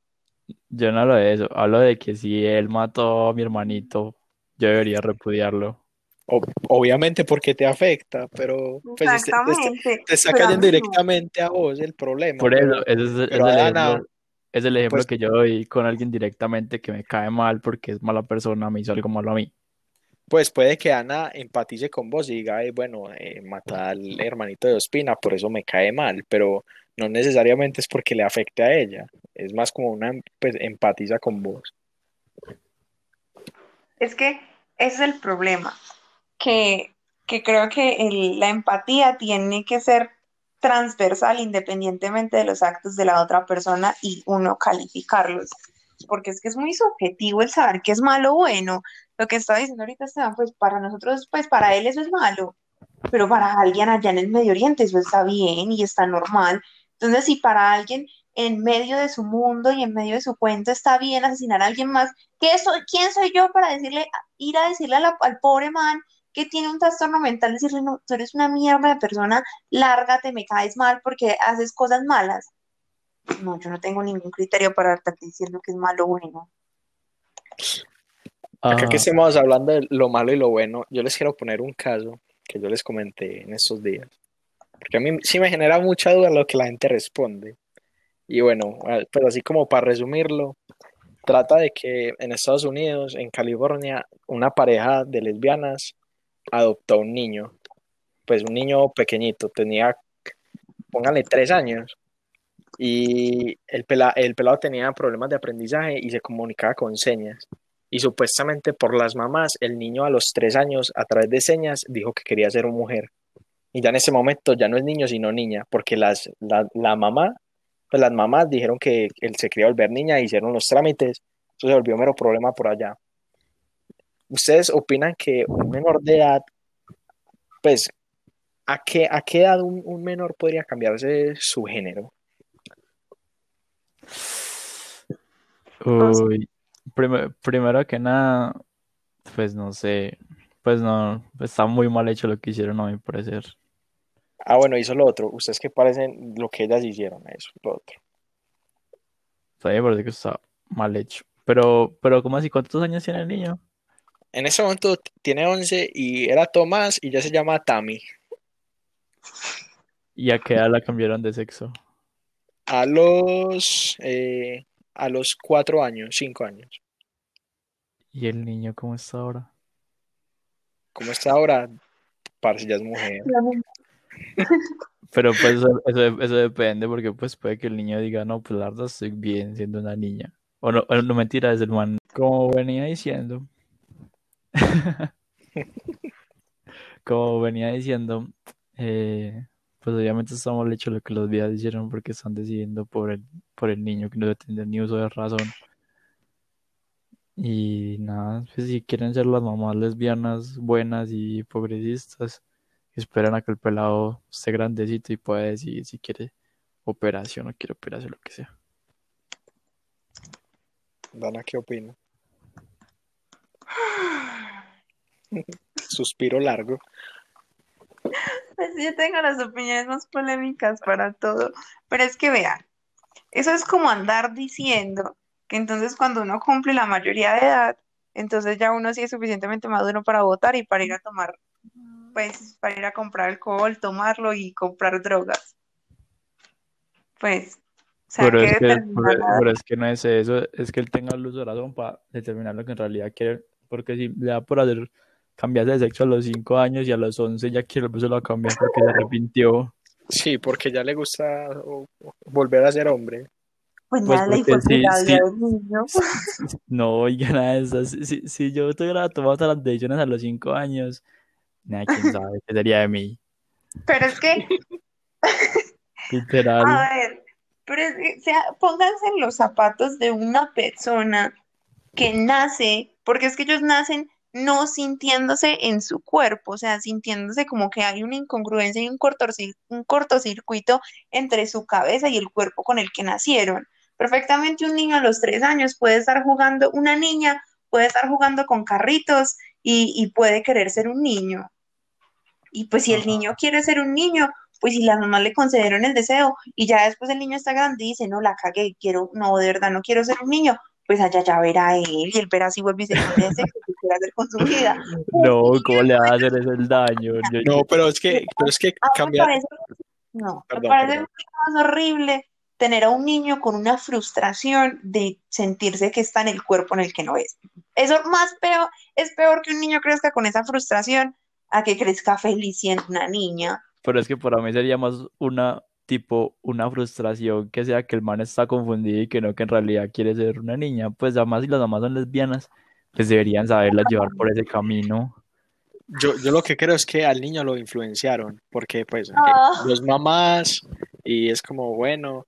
Yo no hablo de eso, hablo de que si él mató a mi hermanito, yo debería repudiarlo. o- obviamente porque te afecta, pero pues te, te- Exactamente. te está cayendo directamente a vos el problema, Por pero, eso, ese es, el ejemplo, es el ejemplo pues que yo doy con alguien directamente que me cae mal porque es mala persona, me hizo algo malo a mí. pues puede que Ana empatice con vos y diga, "Ay, bueno, eh, mata al hermanito de Ospina, por eso me cae mal, pero no necesariamente es porque le afecte a ella, es más como una, pues empatiza con vos. Es que ese es el problema, que, que creo que el- la empatía tiene que ser transversal independientemente de los actos de la otra persona y uno calificarlos, porque es que es muy subjetivo el saber qué es malo o bueno. Lo que estaba diciendo ahorita Esteban, pues para nosotros, pues para él eso es malo, pero para alguien allá en el Medio Oriente eso está bien y está normal. Entonces, si para alguien en medio de su mundo y en medio de su cuento está bien asesinar a alguien más, ¿qué soy, quién soy yo para decirle, ir a decirle a la- al pobre man que tiene un trastorno mental, decirle, no, tú eres una mierda de persona, lárgate, me caes mal porque haces cosas malas. No, yo no tengo ningún criterio para estar diciendo que es malo o bueno. Acá que Ah, estemos hablando de lo malo y lo bueno, yo les quiero poner un caso que yo les comenté en estos días. Porque a mí sí me genera mucha duda lo que la gente responde. Y bueno, pues así como para resumirlo, trata de que en Estados Unidos, en California, una pareja de lesbianas adoptó un niño. Pues un niño pequeñito, tenía, póngale, tres años. Y el, pela- el pelado tenía problemas de aprendizaje y se comunicaba con señas. Y supuestamente por las mamás, el niño a los tres años, a través de señas, dijo que quería ser una mujer. Y ya en ese momento ya no es niño, sino niña, porque las, la, la mamá, pues las mamás dijeron que él se quería volver niña, hicieron los trámites, eso se volvió mero problema por allá. ¿Ustedes opinan que un menor de edad, pues, ¿a qué, a qué edad un, un menor podría cambiarse su género? Uy, prime- primero que nada, pues no sé, pues no, está muy mal hecho lo que hicieron a mi parecer. Ah, bueno, hizo lo otro. ¿Ustedes qué parecen lo que ellas hicieron? Eso, lo otro. A mí me parece que está mal hecho. Pero, pero ¿cómo así? ¿Cuántos años tiene el niño? En ese momento tiene 11 y era Tomás y ya se llama Tammy. ¿Y a qué edad la cambiaron de sexo? A los, eh, a los cuatro años, cinco años. ¿Y el niño cómo está ahora? ¿Cómo está ahora? Parce, ya es mujer. Pero pues eso, eso, eso depende porque pues puede que el niño diga, no, pues la verdad estoy bien siendo una niña. O no, o no mentira, es el man. Como venía diciendo, como venía diciendo, eh, pues obviamente está mal hecho lo que los días hicieron porque están decidiendo por el, por el niño que no tiene ni uso de razón. Y nada, pues si quieren ser las mamás lesbianas buenas y progresistas, esperan a que el pelado esté grandecito y pueda decidir si quiere operación o quiere operación, lo que sea. Dana, ¿qué opina? Suspiro largo. Pues yo tengo las opiniones más polémicas para todo, pero es que vean, eso es como andar diciendo que entonces cuando uno cumple la mayoría de edad, entonces ya uno sí es suficientemente maduro para votar y para ir a tomar, pues para ir a comprar alcohol, tomarlo y comprar drogas. Pues, o sea, Pero que es que, pero, es que no es eso, es que él tenga luz de razón para determinar lo que en realidad quiere, porque si le da por hacer cambiarse de sexo a los 5 años y a los 11 ya quiere volverse a cambiar porque se arrepintió. Sí, porque ya le gusta volver a ser hombre. Pues Pues nada, porque fue sí, la sí. del niño. No, oiga, nada de eso. Si, si, si yo tuviera tomado las decisiones a los 5 años, nada, quién sabe qué sería de mí. Pero es que Literal. A ver, pero es que, o sea, pónganse en los zapatos de una persona que nace, porque es que ellos nacen no sintiéndose en su cuerpo, o sea, sintiéndose como que hay una incongruencia y un cortocir- un cortocircuito entre su cabeza y el cuerpo con el que nacieron. Perfectamente un niño a los tres años puede estar jugando, una niña puede estar jugando con carritos y, y puede querer ser un niño. Y pues si el niño quiere ser un niño, pues si las mamás le concedieron el deseo y ya después el niño está grande y dice, no, la cagué, quiero, no, de verdad no quiero ser un niño, pues allá ya verá él y él verá si vuelve y se que quiere hacer con su vida. No, ¿cómo le va a hacer eso el daño? No, pero es que, pero es que A mí me cambiar. parece, no, me parece perdón. mucho más horrible tener a un niño con una frustración de sentirse que está en el cuerpo en el que no es. Eso más peor, es peor que un niño crezca con esa frustración a que crezca feliz siendo una niña. Pero es que para mí sería más una tipo una frustración que sea que el man está confundido y que no que en realidad quiere ser una niña. Pues además si las mamás son lesbianas, pues deberían saberla llevar por ese camino. Yo, yo lo que creo es que al niño lo influenciaron, porque pues eh, Ah. los mamás, y es como, bueno,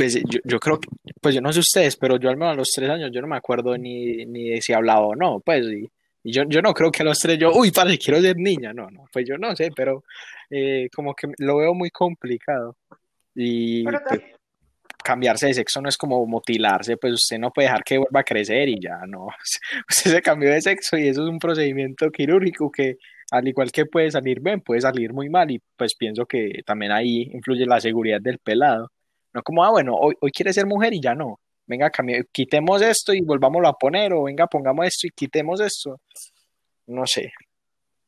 pues yo, yo creo que, pues yo no sé ustedes, pero yo al menos a los tres años yo no me acuerdo ni, ni de si hablaba o no, pues, y, y yo, yo no creo que a los tres yo, uy, padre, quiero ser niña, no, no, pues yo no sé, pero eh, como que lo veo muy complicado. Y pues, cambiarse de sexo no es como mutilarse, pues usted no puede dejar que vuelva a crecer y ya no. Usted se cambió de sexo y eso es un procedimiento quirúrgico que al igual que puede salir bien, puede salir muy mal y pues pienso que también ahí influye la seguridad del pelado. No como, ah, bueno, hoy, hoy quiere ser mujer y ya no. Venga, quitemos esto y volvámoslo a poner o venga, pongamos esto y quitemos esto. No sé.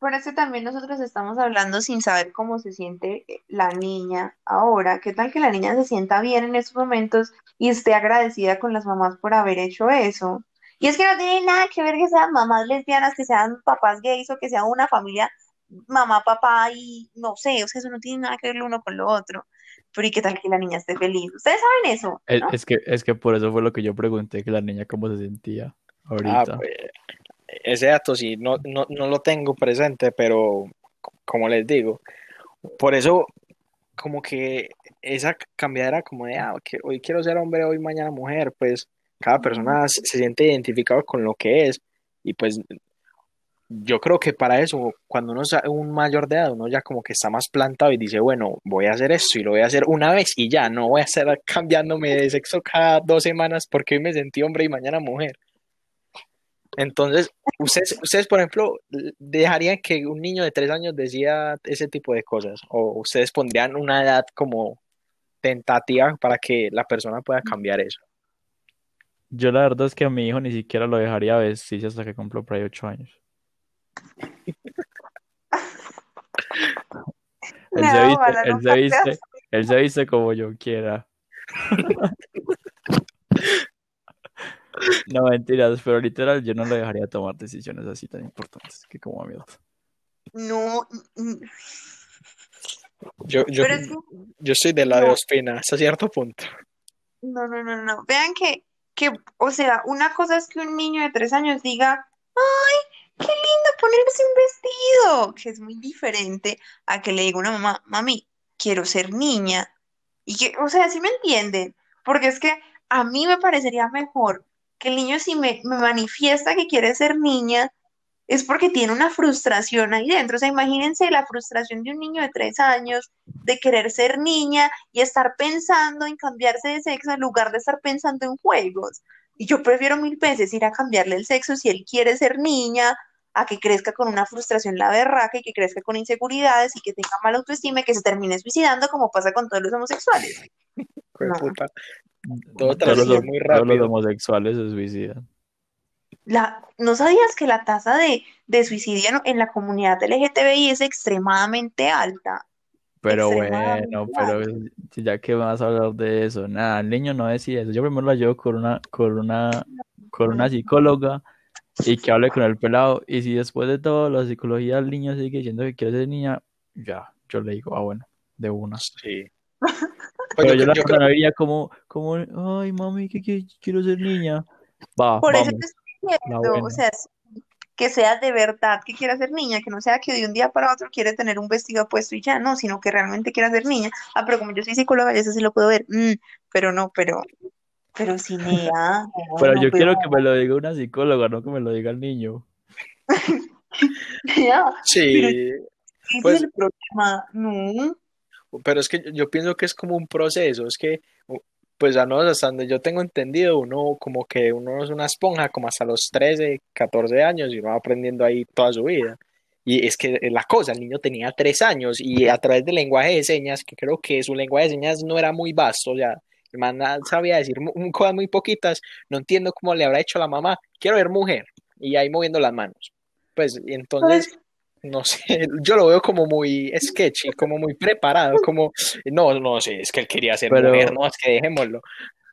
Por eso también nosotros estamos hablando sin saber cómo se siente la niña ahora. ¿Qué tal que la niña se sienta bien en estos momentos y esté agradecida con las mamás por haber hecho eso? Y es que no tiene nada que ver que sean mamás lesbianas, que sean papás gays o que sea una familia mamá, papá y no sé, o sea, eso no tiene nada que ver lo uno con lo otro. Pero ¿y qué tal que la niña esté feliz? Ustedes saben eso, Es, ¿no? es que, es que por eso fue lo que yo pregunté, que la niña cómo se sentía Ah, ahorita. pues, ese dato sí, no, no, no lo tengo presente, pero como les digo, por eso como que esa cambiadera como de, ah, que hoy quiero ser hombre, hoy mañana mujer, pues cada persona se siente identificado con lo que es y pues yo creo que para eso, cuando uno es un mayor de edad, uno ya como que está más plantado y dice, bueno, voy a hacer esto y lo voy a hacer una vez y ya, no voy a estar cambiándome de sexo cada dos semanas porque hoy me sentí hombre y mañana mujer. Entonces, ustedes, ustedes, por ejemplo, dejarían que un niño de tres años decida ese tipo de cosas o ustedes pondrían una edad como tentativa para que la persona pueda cambiar eso. Yo la verdad es que a mi hijo ni siquiera lo dejaría vestirse hasta que cumplió por ahí ocho años. Él se No, viste, él se viste, él se viste como yo quiera. No, mentiras, pero literal yo no lo dejaría tomar decisiones así tan importantes que como a mi edad. No, mm, Yo, yo, es que yo soy de la de no. Ospina hasta cierto punto. No, no, no, no. Vean que, que, o sea, una cosa es que un niño de tres años diga, ¡ay, ponerse un vestido! Que es muy diferente a que le diga una mamá, mami, quiero ser niña. Y que, o sea, ¿sí me entienden? Porque es que a mí me parecería mejor que el niño si me, me manifiesta que quiere ser niña, es porque tiene una frustración ahí dentro. O sea, imagínense la frustración de un niño de tres años de querer ser niña y estar pensando en cambiarse de sexo en lugar de estar pensando en juegos. Y yo prefiero mil veces ir a cambiarle el sexo si él quiere ser niña, a que crezca con una frustración la berraca y que crezca con inseguridades y que tenga mala autoestima y que se termine suicidando como pasa con todos los homosexuales. No. puta. Todo Todos los, todos homosexuales se suicidan. La, ¿no sabías que la tasa de, de suicidio en, en la comunidad LGTBI es extremadamente alta? Pero bueno, pero ya que vas a hablar de eso, nada, el niño no decide eso. Yo primero la llevo con una, con una, con una psicóloga y que hable con el pelado. Y si después de todo la psicología del niño sigue diciendo que quiere ser niña, ya, yo le digo, ah, bueno, de una. Sí. Pero yo yo, la yo creo, como, como, ay, mami, que, que quiero ser niña. Va, Por eso vamos, te estoy diciendo, o sea, que sea de verdad que quiera ser niña, que no sea que de un día para otro quiere tener un vestido puesto y ya, no, sino que realmente quiera ser niña. Ah, pero como yo soy psicóloga, eso sí lo puedo ver. Mm, pero no, pero, pero si Nea, Pero no, yo pero quiero que me lo diga una psicóloga, no que me lo diga el niño. Pero sí, ese pues, es el problema, no. pero es que yo, pienso que es como un proceso, es que, pues a nosotros, hasta donde yo tengo entendido, uno como que uno es una esponja como hasta los 13, 14 años y uno va aprendiendo ahí toda su vida. Y es que la cosa, el niño tenía tres años y a través del lenguaje de señas, que creo que su lenguaje de señas no era muy vasto, o sea, el man sabía decir cosas muy poquitas, no entiendo cómo le habrá hecho a la mamá, quiero ver mujer, y ahí moviendo las manos. Pues entonces, Pues, no sé, yo lo veo como muy sketchy, como muy preparado, como, no, no sé, es que él quería ser mujer, Pero, no, es que dejémoslo.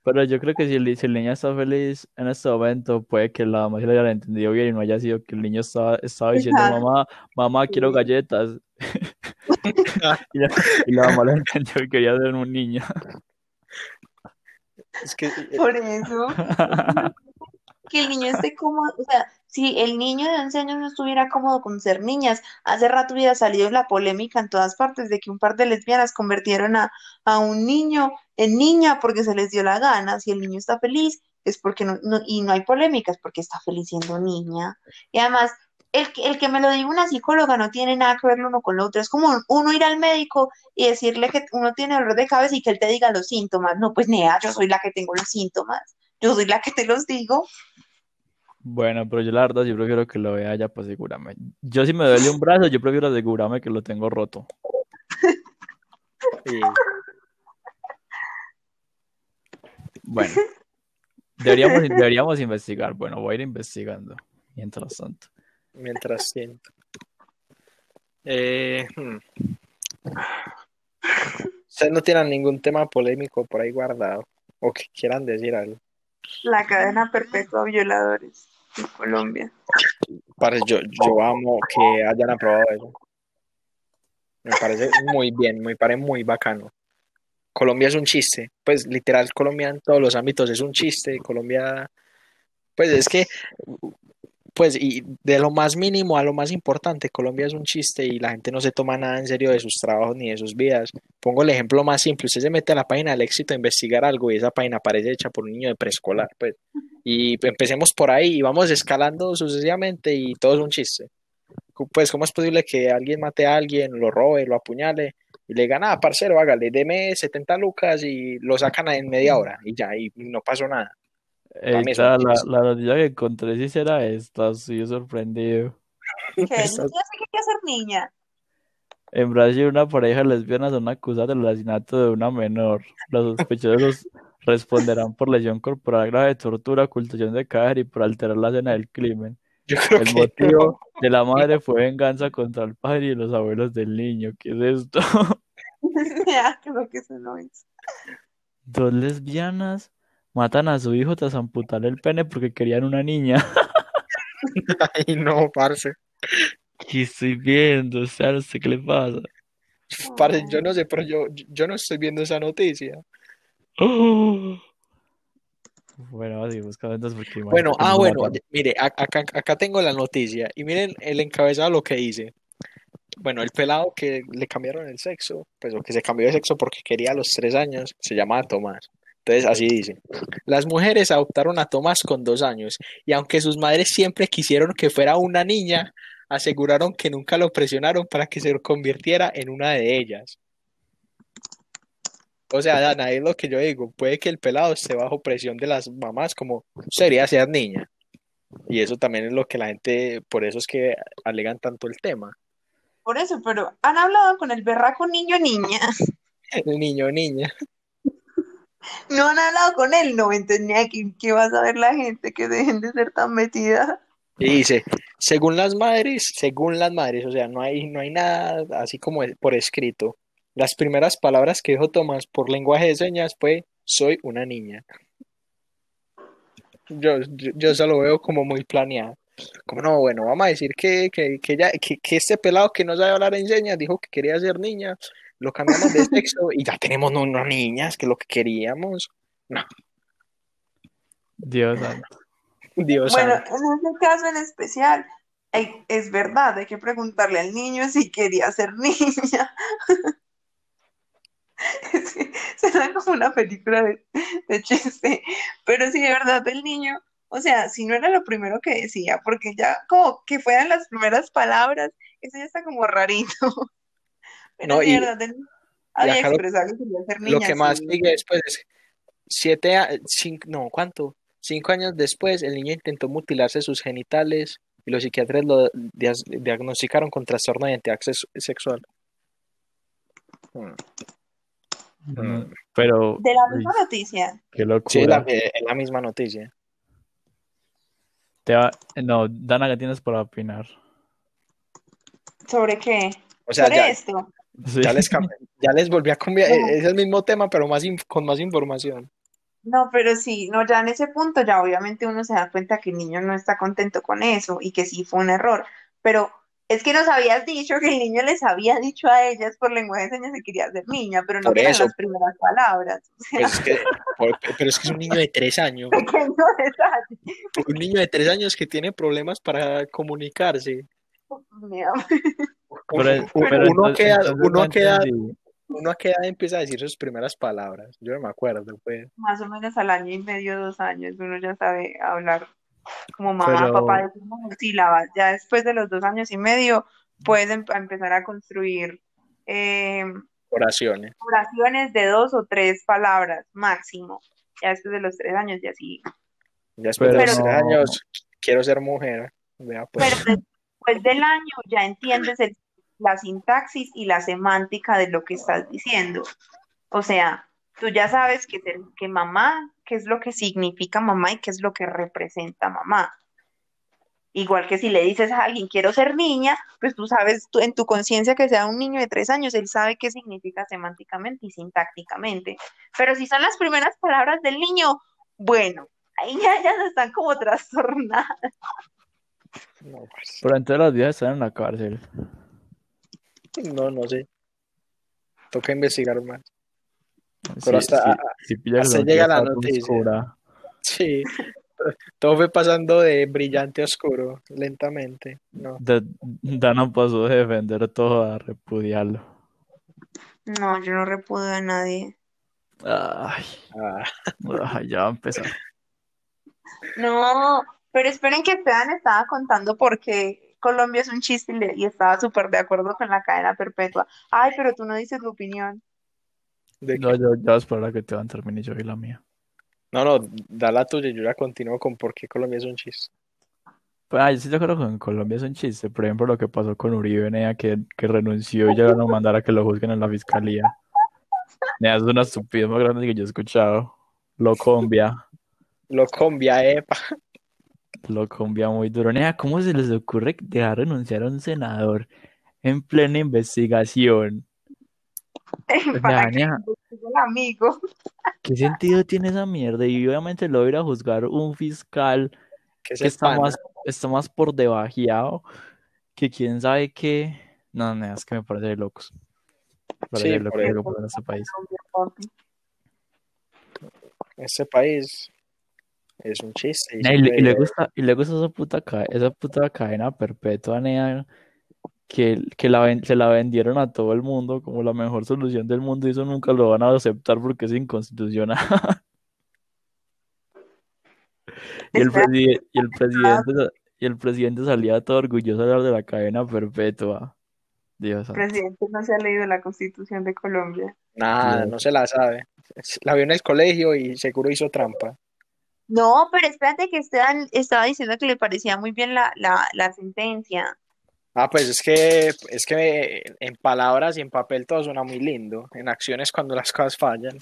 pero yo creo que si el, si el niño está feliz en este momento, puede que la mamá se lo haya entendido bien y no haya sido que el niño estaba, estaba diciendo, exacto. mamá, mamá, quiero galletas. Y la, y la mamá lo entendió y quería ser un niño. Es que, eh, Por eso, que el niño esté cómodo, o sea, si el niño de 11 años no estuviera cómodo con ser niñas, hace rato hubiera salido la polémica en todas partes de que un par de lesbianas convirtieron a, a un niño en niña porque se les dio la gana. Si el niño está feliz, es porque no, no- y no hay polémicas porque está feliz siendo niña. Y además, el, que- el que me lo diga una psicóloga no tiene nada que ver lo uno con lo otro. Es como uno ir al médico y decirle que uno tiene dolor de cabeza y que él te diga los síntomas. No, pues nea, yo soy la que tengo los síntomas. Yo soy la que te los digo. Bueno, pero yo la verdad, yo prefiero que lo vea ya para asegurarme. Yo si me duele un brazo, yo prefiero asegurarme que lo tengo roto. Y Bueno, deberíamos, deberíamos investigar. Bueno, voy a ir investigando mientras tanto. Mientras siento. Eh, hmm. Ustedes no tienen ningún tema polémico por ahí guardado o que quieran decir algo. La cadena perpetua de violadores en Colombia. Parce, yo, yo amo que hayan aprobado eso. Me parece muy bien, me parece muy bacano. Colombia es un chiste, pues literal Colombia en todos los ámbitos es un chiste. Colombia, pues es que, pues y de lo más mínimo a lo más importante, Colombia es un chiste y la gente no se toma nada en serio de sus trabajos ni de sus vidas. Pongo el ejemplo más simple, usted se mete a la página del éxito a investigar algo y esa página parece hecha por un niño de preescolar, pues. Y empecemos por ahí y vamos escalando sucesivamente y todo es un chiste. Pues, ¿cómo es posible que alguien mate a alguien, lo robe, lo apuñale y le digan, ah, parcero, hágale, deme 70 lucas y lo sacan en media hora y ya, y no pasó nada? La, noticia que encontré sí será esta, estoy sorprendido. Sí quería ser niña. En Brasil, una pareja lesbiana son acusadas del asesinato de una menor. Los sospechosos responderán por lesión corporal grave, tortura, ocultación de cadáver y por alterar la escena del crimen. Yo creo El que motivo de la madre fue venganza contra el padre y los abuelos del niño. ¿Qué es esto? Ya, creo que eso no es. Dos lesbianas matan a su hijo tras amputarle el pene porque querían una niña. Ay, no, parce. ¿Qué estoy viendo? O sea, no sé qué le pasa. Parce, yo no sé, pero yo, yo no estoy viendo esa noticia. Bueno, así buscando entonces porque Bueno, ah, bueno, mire, acá, acá tengo la noticia y miren el encabezado lo que dice. Bueno, el pelado que le cambiaron el sexo, pues o que se cambió de sexo porque quería a los tres años, se llamaba Tomás. Entonces, así dice. Las mujeres adoptaron a Tomás con dos años y aunque sus madres siempre quisieron que fuera una niña, aseguraron que nunca lo presionaron para que se convirtiera en una de ellas. O sea, Dana, es lo que yo digo, puede que el pelado esté bajo presión de las mamás como sería ser niña. Y eso también es lo que la gente, por eso es que alegan tanto el tema. Por eso, pero han hablado con el berraco niño niña. El niño niña. No han hablado con él, no entendía que, que va a saber la gente que dejen de ser tan metida. Y dice, según las madres, según las madres, o sea, no hay, no hay nada así como por escrito. Las primeras palabras que dijo Tomás por lenguaje de señas fue, soy una niña. Yo, yo, yo eso lo veo como muy planeado. Como no, bueno, vamos a decir que, que, que, ya, que, que este pelado que no sabe hablar en señas dijo que quería ser niña, lo cambiamos de sexo y ya tenemos unas niñas, que es lo que queríamos. No, Dios santo. Dios Bueno, santo. en ese caso en especial, hay- es verdad, hay que preguntarle al niño si quería ser niña. Sí, Suena como una película de, de chiste, pero sí, de verdad, el niño, o sea, si no era lo primero que decía, porque ya como que fueran las primeras palabras, eso ya está como rarito. Pero No, sí, y- había lo- expresado que quería ser Lo niña, que más sí. sigue después es siete, a- cinco, no, ¿cuánto? Cinco años después, el niño intentó mutilarse sus genitales y los psiquiatras lo dias- diagnosticaron con trastorno de identidad sex- sexual. Hmm. Mm, Pero, De la uy, misma noticia. qué Sí, es la, locura. eh, es la misma noticia. Te va- No, Dana, ¿qué tienes para opinar? ¿Sobre qué? O sea, Sobre ya, esto. Sí. ya les, ya les volví a cambiar, No. es el mismo tema, pero más con más información. No, pero sí, no, ya en ese punto ya obviamente uno se da cuenta que el niño no está contento con eso y que sí fue un error, pero es que nos habías dicho que el niño les había dicho a ellas por lenguaje de señas que quería ser niña, pero no Por eso. las primeras palabras. O sea, Pues es que, por- pero es que es un niño de tres años, pequeño detalle. un niño de tres años que tiene problemas para comunicarse. Mira, Pero, Uno- pero uno entonces- queda, entonces uno no queda, uno a qué edad empieza a decir sus primeras palabras. Yo no me acuerdo, pues. Más o menos al año y medio, dos años, uno ya sabe hablar como mamá, Pero- papá, sílabas. Ya después de los dos años y medio puedes em- empezar a construir eh, Oraciones. oraciones de dos o tres palabras máximo. Ya después de los tres años, ya sí. Ya después de los tres no. años, quiero ser mujer. Vea, pues. Pero después del año ya entiendes el- la sintaxis y la semántica de lo que estás diciendo. O sea, tú ya sabes que, mamá, qué es lo que significa mamá y qué es lo que representa mamá. Igual que si le dices a alguien quiero ser niña, pues tú sabes tú, en tu conciencia que sea un niño de tres años, él sabe qué significa semánticamente y sintácticamente. Pero si son las primeras palabras del niño, bueno, ahí ya, ya están como trastornadas. Pero entonces las viejas están en la cárcel. No, no sé. Toca investigar más. Sí, Pero hasta- sí, hasta llega la noticia. oscura. Sí. Todo fue pasando de brillante a oscuro, lentamente. No. De- Dana pasó de defender todo a repudiarlo. No, yo no repudio a nadie. Ay, Ah, ay, ya va a empezar. No, pero esperen que Esteban estaba contando por qué Colombia es un chiste y, le- y estaba súper de acuerdo con la cadena perpetua. Ay, pero tú no dices tu opinión. de No, que- yo ya a esperar a que te van a terminar y yo doy la mía. no, no, da la tuya, yo ya continúo con por qué Colombia es un chiste. Pues, ah, yo estoy de acuerdo con Colombia es un chiste. Por ejemplo, lo que pasó con Uribe, Nea, que, que renunció y llegaron a mandar a que lo juzguen en la fiscalía. Nea, es una estupidez más grande que yo he escuchado. Lo combia, Lo combia, epa. Lo combia muy duro. Nea, ¿cómo se les ocurre dejar renunciar a un senador en plena investigación? Para que Nea, investigue el amigo. ¿qué sentido tiene esa mierda? Y obviamente lo va a ir a juzgar un fiscal Que que está más, está más por debajeado que quién sabe qué. No, no, es que me parece de locos. Me parece Sí, de locos por eso. que este país. Este país es un chiste. y Y, le- y está, y luego está esa puta, ca- esa puta cadena perpetua, nea, que, que la, ven- se la vendieron a todo el mundo como la mejor solución del mundo y eso nunca lo van a aceptar porque es inconstitucional. Y el, Espera. preside- y el presidente, y el presidente salía todo orgulloso de hablar de la cadena perpetua. Dios presidente no se ha leído la Constitución de Colombia. Nada, no se la sabe. La vio en el colegio y seguro hizo trampa. No, pero espérate que Esteban estaba diciendo que le parecía muy bien la, la, la sentencia. Ah, pues es que, es que en palabras y en papel todo suena muy lindo. En acciones cuando las cosas fallan.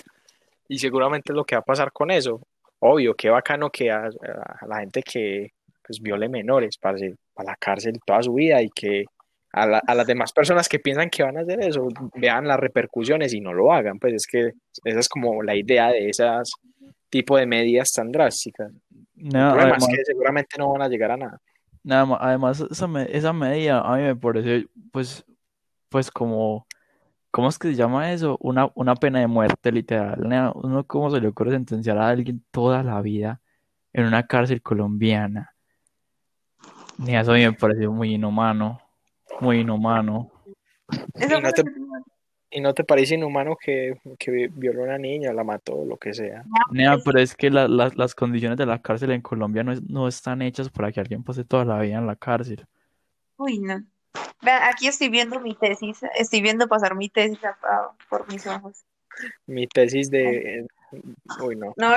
Y seguramente lo que va a pasar con eso. Obvio, qué bacano que a, la gente que pues, viole menores para la cárcel toda su vida y que a, la- a las demás personas que piensan que van a hacer eso vean las repercusiones y no lo hagan. Pues es que esa es como la idea de esas tipo de medidas tan drásticas. El problema además, es que seguramente no van a llegar a nada. nada más- además esa, me- esa medida a mí me parece, pues, pues como, ¿cómo es que se llama eso? Una, una pena de muerte, literal. Uno, ¿cómo se le ocurre sentenciar a alguien toda la vida en una cárcel colombiana? Nea, eso a mí me pareció muy inhumano, muy inhumano. Y no te- ¿Y no te parece inhumano que, que violó a una niña, la mató, lo que sea? Nea, pues, pero es que la- la- las condiciones de la cárcel en Colombia no, es- no están hechas para que alguien pase toda la vida en la cárcel. Uy, no. Vean, aquí estoy viendo mi tesis, estoy viendo pasar mi tesis por mis ojos. Mi tesis de... Uy, no. No,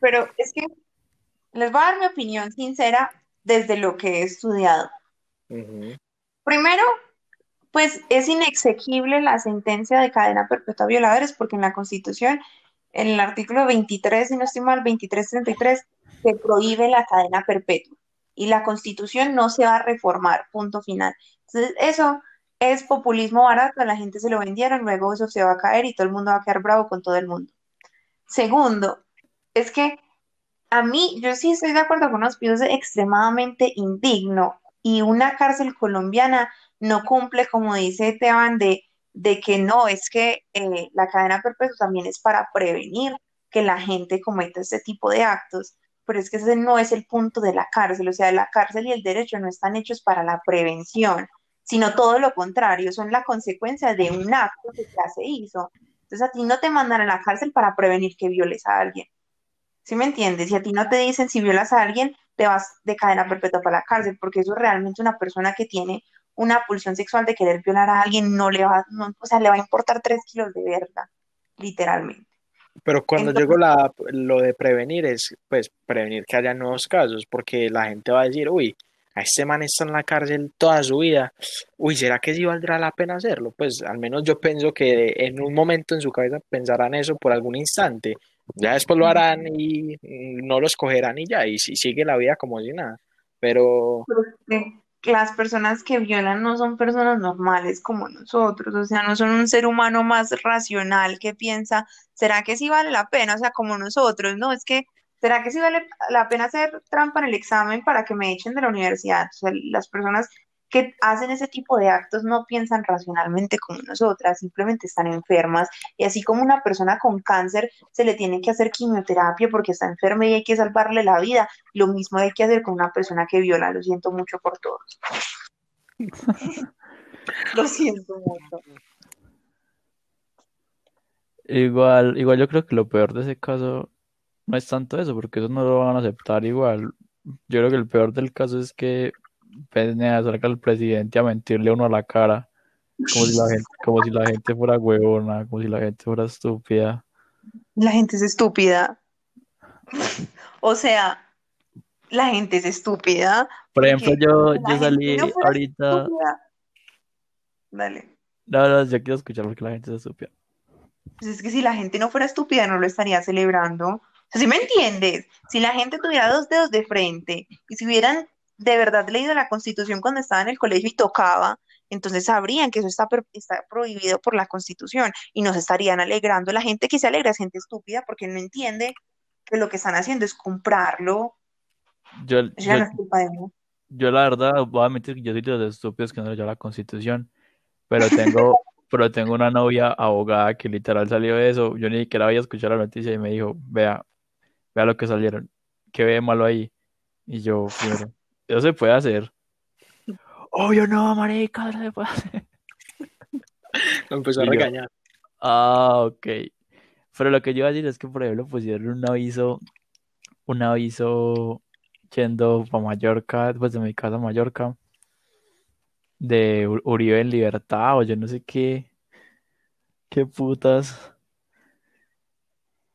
pero es que les voy a dar mi opinión sincera desde lo que he estudiado. Ujú. Primero, pues es inexequible la sentencia de cadena perpetua a violadores porque en la Constitución, en el artículo 23, si no estoy mal, 2333, se prohíbe la cadena perpetua y la Constitución no se va a reformar, punto final. Entonces, eso es populismo barato, la gente se lo vendieron, luego eso se va a caer y todo el mundo va a quedar bravo con todo el mundo. Segundo, es que a mí, yo sí estoy de acuerdo con los pies extremadamente indigno y una cárcel colombiana no cumple, como dice Esteban, de, de que no, es que eh, la cadena perpetua también es para prevenir que la gente cometa este tipo de actos, pero es que ese no es el punto de la cárcel, o sea, la cárcel y el derecho no están hechos para la prevención, sino todo lo contrario, son la consecuencia de un acto que ya se hizo. Entonces a ti no te mandan a la cárcel para prevenir que violes a alguien. ¿Sí me entiendes? Si a ti no te dicen si violas a alguien, te vas de cadena perpetua para la cárcel, porque eso es realmente una persona que tiene una pulsión sexual de querer violar a alguien, no le va, no, o sea, le va a importar tres kilos de verga, literalmente. Pero cuando Entonces- llegó la, lo de prevenir es, pues, prevenir que haya nuevos casos, porque la gente va a decir, uy, a este man está en la cárcel toda su vida, uy, ¿será que sí valdrá la pena hacerlo? Pues al menos yo pienso que en un momento en su cabeza pensarán eso por algún instante, ya después lo harán y no lo escogerán y ya, y si sigue la vida como si. Pero las personas que violan no son personas normales como nosotros, o sea, no son un ser humano más racional que piensa, ¿será que sí vale la pena? O sea, como nosotros, ¿no? Es que, ¿será que sí vale la pena hacer trampa en el examen para que me echen de la universidad? O sea, las personas que hacen ese tipo de actos no piensan racionalmente como nosotras, simplemente están enfermas. Y así como una persona con cáncer se le tiene que hacer quimioterapia porque está enferma y hay que salvarle la vida, lo mismo hay que hacer con una persona que viola. Lo siento mucho por todos. Lo siento mucho. Igual, igual yo creo que lo peor de ese caso no es tanto eso, porque eso no lo van a aceptar igual. Yo creo que el peor del caso es que Peña salga al presidente a mentirle uno a la cara, como si la gente, como si la gente fuera huevona, como si la gente fuera estúpida. La gente es estúpida. O sea, la gente es estúpida. Por ejemplo, yo, si yo salí no ahorita, estúpida- Dale. no, no, yo quiero escuchar porque la gente es estúpida. Pues es que si la gente no fuera estúpida, no lo estaría celebrando. O sea, ¿sí me entiendes? Si la gente tuviera dos dedos de frente y si hubieran de verdad leído la Constitución cuando estaba en el colegio y tocaba, entonces sabrían que eso está, está prohibido por la Constitución y nos estarían alegrando. La gente que se alegra es gente estúpida porque no entiende que lo que están haciendo es comprarlo. Yo, Eso ya yo, no es culpa de mí. yo la verdad voy a admitir que yo soy de los estúpidos que no leyó la Constitución, pero tengo, pero tengo una novia abogada que literal salió de eso. Yo ni siquiera había escuchado la noticia y me dijo, vea, vea lo que salieron, ¿qué ve malo ahí? Y yo, eso se puede hacer. Obvio no, marica, no se puede hacer. lo empezó a yo, regañar. Ah, ok. Pero lo que yo iba a decir es que, por ejemplo, pusieron un aviso, un aviso yendo para Mallorca, pues de mi casa a Mallorca, de Uribe en libertad o yo no sé qué, qué putas.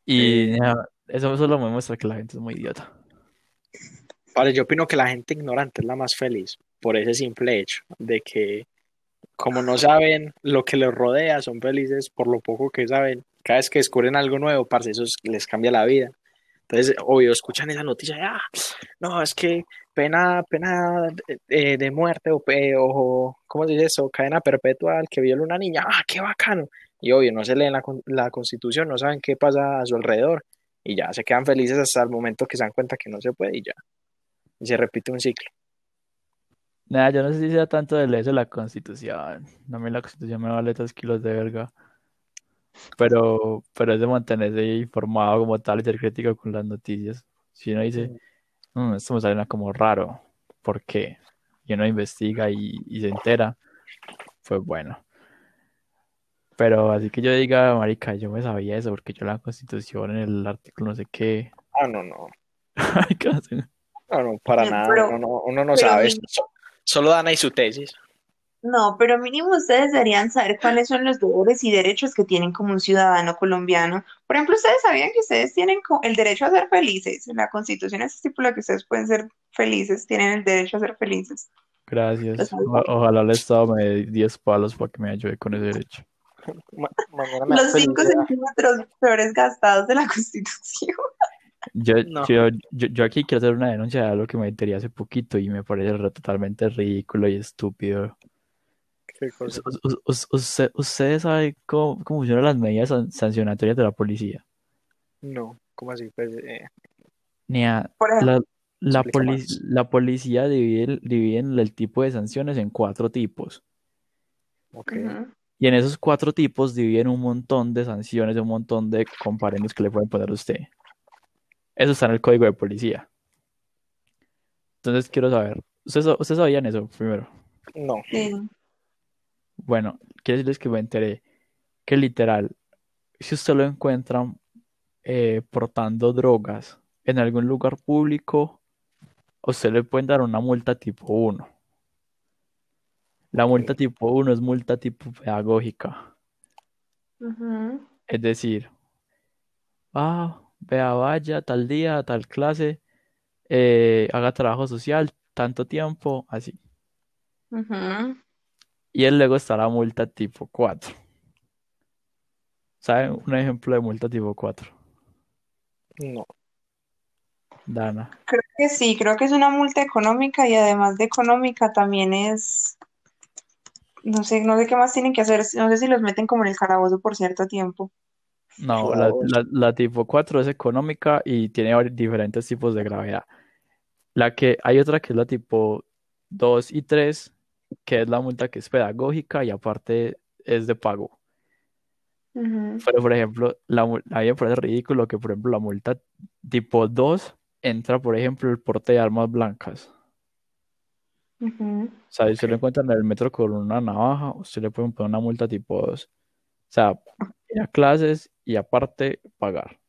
Y Eh, eso solo me muestra que la gente es muy idiota. Vale, yo opino que la gente ignorante es la más feliz por ese simple hecho de que como no saben lo que les rodea, son felices por lo poco que saben. Cada vez que descubren algo nuevo, parce, eso es- les cambia la vida. Entonces, obvio, escuchan esa noticia, ah, no, es que pena, pena de, de muerte o, o, ¿cómo se dice eso? Cadena perpetua al que viola una niña, ah, qué bacano. Y obvio, no se leen la, la constitución, no saben qué pasa a su alrededor y ya se quedan felices hasta el momento que se dan cuenta que no se puede y ya. Y se repite un ciclo. Nada, yo no sé si sea tanto de leerse la Constitución. A mí la Constitución me vale tres kilos de verga. Pero, pero es de mantenerse informado como tal y ser crítico con las noticias. Si uno dice, "Mm, esto me suena como raro, ¿por qué? Y uno investiga y, y se entera, pues bueno. Pero así que yo diga, marica, yo me sabía eso porque yo la Constitución en el artículo no sé qué. Ah, no, no. ¿qué hacen? No, no, para Eh, nada. pero- uno, no- uno no sabe. Solo dan ahí su tesis. No, pero mínimo ustedes deberían saber cuáles son los deberes y derechos que tienen como un ciudadano colombiano. Por ejemplo, ustedes sabían que ustedes tienen el derecho a ser felices. En la Constitución es estipula que ustedes pueden ser felices, tienen el derecho a ser felices. Gracias. O- ojalá el Estado me dé 10 palos para que me ayude con ese derecho. Ma- mañana me Los das cinco felicidad. centímetros peores gastados de la Constitución. Yo, No. yo, yo, yo aquí quiero hacer una denuncia de algo que me enteré hace poquito y me parece re- totalmente ridículo y estúpido. Qué cosa. Us- us- us- usted- ¿Ustedes saben cómo, cómo funcionan las medidas san- sancionatorias de la policía? No, ¿cómo así? Pues, eh, Nea, Por ejemplo, la, la, Explica poli- más. la policía divide, el- divide el tipo de sanciones en cuatro tipos. ok. ujú. Y en esos cuatro tipos dividen un montón de sanciones, un montón de comparendos que le pueden poner a usted. Eso está en el código de policía. Entonces quiero saber, ¿ustedes, ustedes sabían eso primero? No. Sí. Bueno, quiero decirles que me enteré que literal, si usted lo encuentra eh, portando drogas en algún lugar público, a usted le pueden dar una multa tipo 1. La multa tipo 1 es multa tipo pedagógica. Ujú. Es decir, ah, vea, vaya, tal día, tal clase, eh, haga trabajo social, tanto tiempo, así. Ujú. Y él luego está la multa tipo 4. ¿Saben? Un ejemplo de multa tipo 4. No. Dana. Creo que sí, creo que es una multa económica y además de económica también es, no sé, no sé qué más tienen que hacer, no sé si los meten como en el calabozo por cierto tiempo. No, la, Claro. la- la tipo 4 es económica y tiene diferentes tipos de gravedad. La que, hay otra que es la tipo 2 y 3, que es la multa que es pedagógica y aparte es de pago. Pero, por ejemplo, la, a mí me parece ridículo que, por ejemplo, la multa tipo 2 entra, por ejemplo, el porte de armas blancas. O sea, si usted lo encuentra en el metro con una navaja, usted le pueden poner una multa tipo 2. O sea, ir a clases y aparte pagar.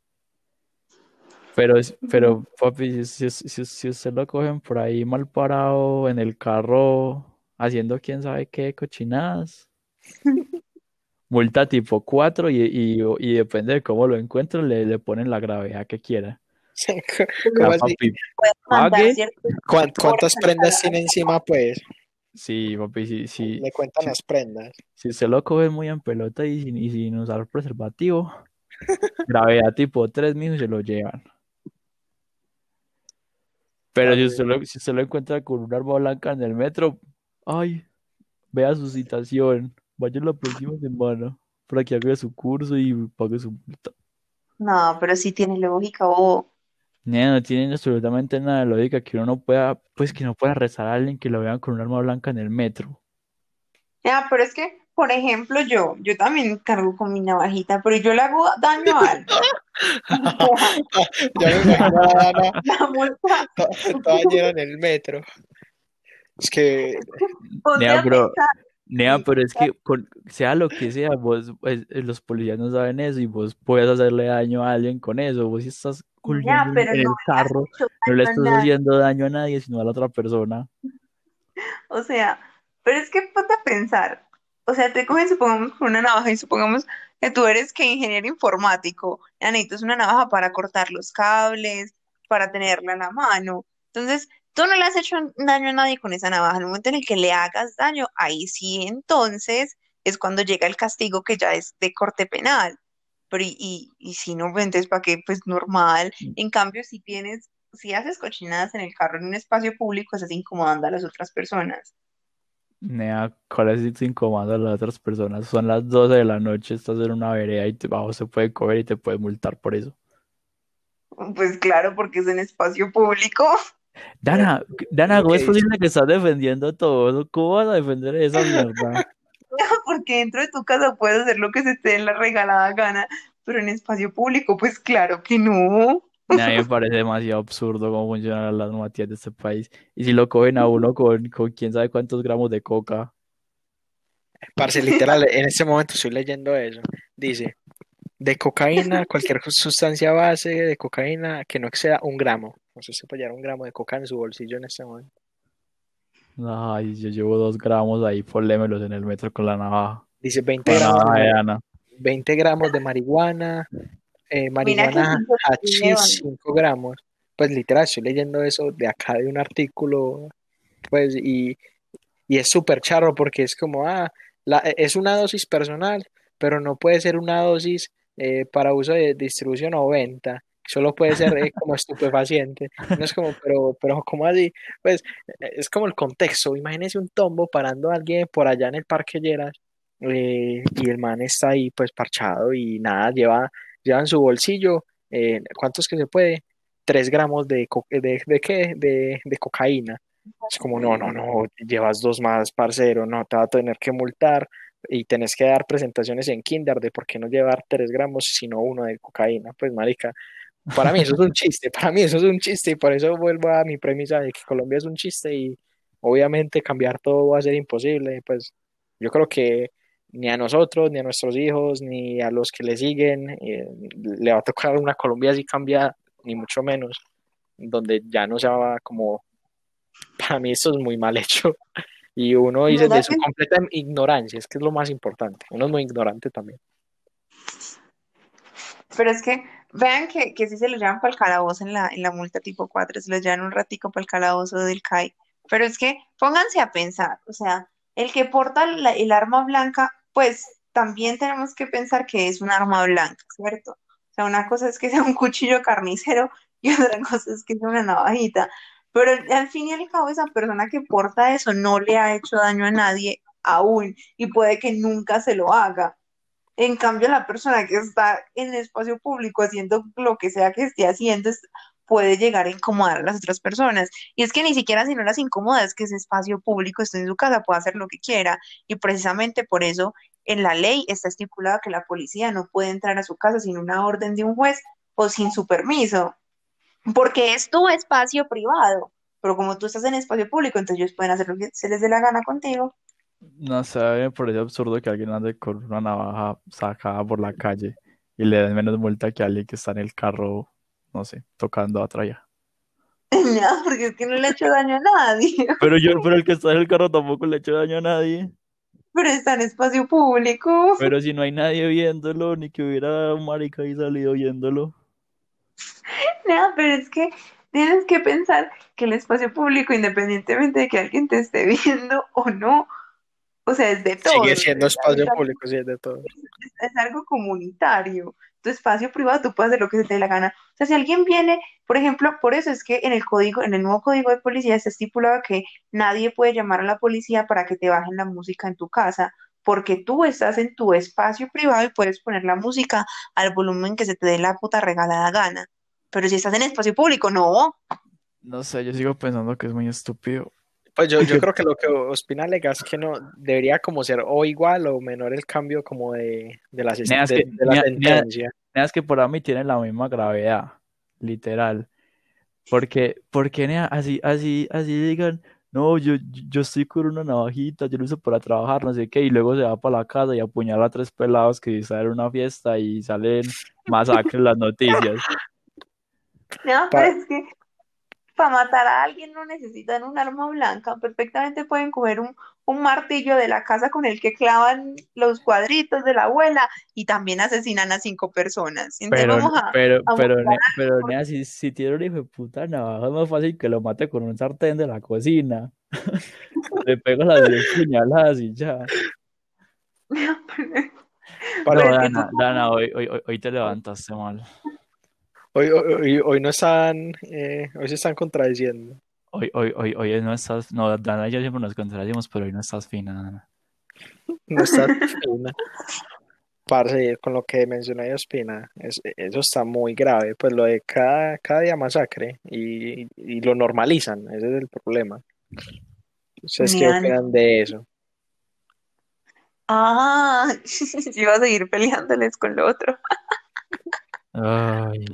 Pero, pero papi, si, si, si, si usted lo cogen por ahí mal parado en el carro, haciendo quién sabe qué cochinadas, multa tipo 4 y, y, y depende de cómo lo encuentren, le, le ponen la gravedad que quiera. ¿Cómo Ah, así? papi, ¿Cuán- ¿Cuántas prendas tiene encima, pues? Sí, papi, sí, sí, Le cuentan sí. las prendas. Si usted lo coge muy en pelota y sin, y sin usar preservativo, gravedad tipo 3, mijo, y se lo llevan. Pero si usted lo, si usted lo encuentra con un arma blanca en el metro, ay, vea su citación, vaya la próxima semana para que haga su curso y pague su multa. No, pero sí tiene lógica, bobo. Nea, no tienen absolutamente nada de lógica que uno no pueda, pues que no pueda arrestar a alguien que lo vean con un arma blanca en el metro. Ya, pero es que, por ejemplo, yo, yo también cargo con mi navajita, pero yo le hago daño a alguien. Ya me imagino a toda llena en el metro. Es que Nea, pero, nea, pero es que con- sea lo que sea, vos, pues, eh, los policías no saben eso y vos puedes hacerle daño a alguien con eso. Vos si estás colgando pero en no carro, no le estás haciendo daño a nadie, sino a la otra persona. O sea, pero es que ponte a pensar. O sea, te cogen, supongamos, con una navaja y supongamos que tú eres que ingeniero informático. Ya necesitas una navaja para cortar los cables, para tenerla en la mano. Entonces, tú no le has hecho daño a nadie con esa navaja. En el momento en el que le hagas daño, ahí sí, entonces es cuando llega el castigo que ya es de corte penal. Pero y, y, y si no, entonces, ¿para qué? Pues normal. En cambio, si tienes, si haces cochinadas en el carro en un espacio público, estás incomodando a las otras personas. Nea, ¿cuál es tu incomoda a las otras personas? Son las 12 de la noche, estás en una vereda y te, bajo se puede coger y te puede multar por eso. Pues claro, porque es en espacio público. Dana, Dana, ¿cómo ¿qué es posible que estás defendiendo todo? ¿Cómo vas a defender esa mierda? Porque dentro de tu casa puedes hacer lo que se te dé la regalada gana, pero en espacio público, pues claro que no. A mí me parece demasiado absurdo cómo funcionan las normativas de este país. Y si lo cogen a uno con, con quién sabe cuántos gramos de coca. Parce, literal, en este momento estoy leyendo eso. Dice, de cocaína, cualquier sustancia base de cocaína que no exceda un gramo. No sé si puede llevar un gramo de coca en su bolsillo en este momento. Ay, yo llevo dos gramos ahí, polémelos en el metro con la navaja. Dice 20 Con la gramos de, navaja de mari- Ana. 20 gramos de marihuana, eh, marihuana hachís, llevan. 5 gramos. Pues literal, estoy leyendo eso de acá de un artículo, pues, y, y es súper charro porque es como, ah, la, es una dosis personal, pero no puede ser una dosis eh, para uso de distribución o venta. Solo puede ser eh, como estupefaciente. No es como, pero, pero ¿cómo así? Pues eh, es como el contexto. Imagínese un tombo parando a alguien por allá en el Parque Lleras eh, y el man está ahí pues parchado y nada, lleva, lleva en su bolsillo, eh, ¿cuántos que se puede? Tres gramos de, de, de qué? De, de cocaína. Es como, no, no, no, llevas dos más, parcero, no, te va a tener que multar y tenés que dar presentaciones en Kinder de por qué no llevar tres gramos, sino uno de cocaína. Pues, marica, para mí eso es un chiste, para mí eso es un chiste y por eso vuelvo a mi premisa de que Colombia es un chiste y obviamente cambiar todo va a ser imposible. Pues yo creo que ni a nosotros, ni a nuestros hijos, ni a los que le siguen, eh, le va a tocar una Colombia así cambiada, ni mucho menos, donde ya no se va como, para mí esto es muy mal hecho. Y uno dice ¿Verdad de su completa ignorancia, es que es lo más importante. Uno es muy ignorante también. Pero es que, Vean que, que sí se lo llevan para el calabozo en la, en la multa tipo 4, se lo llevan un ratico para el calabozo del CAI. Pero es que pónganse a pensar, o sea, el que porta la- el arma blanca, pues también tenemos que pensar que es un arma blanca, ¿cierto? O sea, una cosa es que sea un cuchillo carnicero y otra cosa es que sea una navajita. Pero al fin y al cabo, esa persona que porta eso no le ha hecho daño a nadie aún y puede que nunca se lo haga. En cambio, la persona que está en el espacio público haciendo lo que sea que esté haciendo puede llegar a incomodar a las otras personas. Y es que ni siquiera si no las incomoda, es que ese espacio público está en su casa, puede hacer lo que quiera. Y precisamente por eso en la ley está estipulado que la policía no puede entrar a su casa sin una orden de un juez o sin su permiso, porque es tu espacio privado. Pero como tú estás en espacio público, entonces ellos pueden hacer lo que se les dé la gana contigo. No sé, me parece absurdo que alguien ande con una navaja sacada por la calle y le den menos multa que a alguien que está en el carro, no sé, tocando a tralla. No, porque es que no le ha hecho daño a nadie, Pero yo, pero el que está en el carro tampoco le ha hecho daño a nadie. pero está en espacio público. Pero si no hay nadie viéndolo, ni que hubiera un marica ahí salido viéndolo. No, pero es que tienes que pensar que el espacio público, independientemente de que alguien te esté viendo o no, o sea, es de todo. Sigue siendo es, espacio es- público, sí, es de todo. es algo comunitario. Tu espacio privado, tú puedes hacer lo que se te dé la gana. O sea, si alguien viene, por ejemplo, por eso es que en el código, en el nuevo código de policía está estipulado que nadie puede llamar a la policía para que te bajen la música en tu casa, porque tú estás en tu espacio privado y puedes poner la música al volumen que se te dé la puta regalada gana. Pero si estás en espacio público, no. No sé, yo sigo pensando que es muy estúpido. Pues yo, yo creo que lo que Ospina alega es que no debería como ser o igual o menor el cambio como de, de la, de- de sentencia. Es que para mí tienen la misma gravedad, literal. Porque, porque nea, así, así, así digan, no, yo, yo estoy con una navajita, yo lo uso para trabajar, no sé qué, y luego se va para la casa y apuñala a tres pelados que están en una fiesta y salen masacres las noticias. No, pero es que para matar a alguien no necesitan un arma blanca. Perfectamente pueden coger un, un martillo de la casa con el que clavan los cuadritos de la abuela y también asesinan a cinco personas. Entonces Pero, vamos a, pero, a pero, ne- pero, nea, si, si tiene un hijo de puta navaja, es más fácil que lo mate con un sartén de la cocina. Le pego las 10 puñaladas y ya. Pero Dana, Dana, hoy, hoy- hoy te levantaste mal. Hoy, hoy, hoy- no están, eh, hoy se están contradiciendo. Hoy, hoy, hoy, hoy no estás, no, Dana y yo siempre nos contradecimos, pero hoy no estás fina, Dana. No está fina. Parce, con lo que mencionó Ospina, es, eso está muy grave. Pues lo de cada, cada día masacre y, y lo normalizan, ese es el problema. ¿Ustedes qué opinan de eso? Ah, yo iba a seguir peleándoles con lo otro. Ay,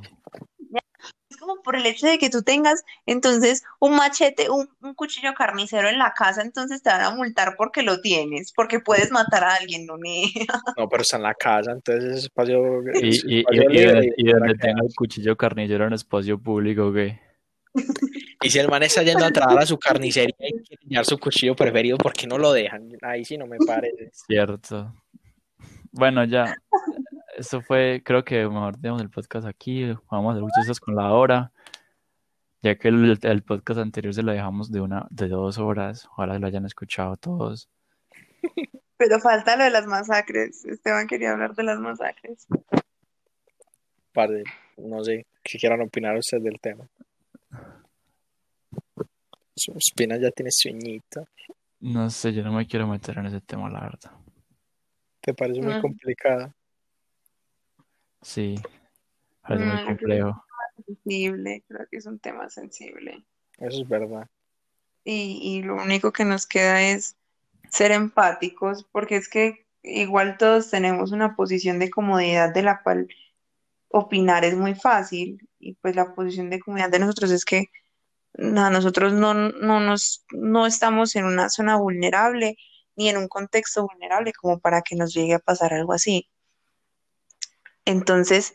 Es como por el hecho de que tú tengas entonces un machete, un, un cuchillo carnicero en la casa, entonces te van a multar porque lo tienes, porque puedes matar a alguien, no. No, pero está en la casa, entonces es espacio, y, es y, y, espacio y libre donde, y y donde para que- tenga el cuchillo carnicero en espacio público, ¿qué? Y si el man está yendo a trabajar a su carnicería y quiere llevar su cuchillo preferido, ¿por qué no lo dejan? Ahí sí no me parece. Cierto. Bueno, ya. Esto fue, creo que mejor dejamos el podcast aquí. Vamos a hacer muchas con la hora. Ya que el, el podcast anterior se lo dejamos de una, de dos horas. Ojalá lo hayan escuchado todos. Pero falta lo de las masacres. Esteban quería hablar de las masacres. Parce, no sé si quieran opinar ustedes del tema. Su espina ya tiene sueñito. No sé, yo no me quiero meter en ese tema, la verdad. ¿Te parece muy Mm. complicado? Sí, parece muy Mm, complejo. Sensible, creo que es un tema sensible. Eso es verdad. Y, y lo único que nos queda es ser empáticos, porque es que igual todos tenemos una posición de comodidad de la cual opinar es muy fácil. Y pues la posición de comodidad de nosotros es que a nosotros no, no nos, no estamos en una zona vulnerable ni en un contexto vulnerable como para que nos llegue a pasar algo así. Entonces,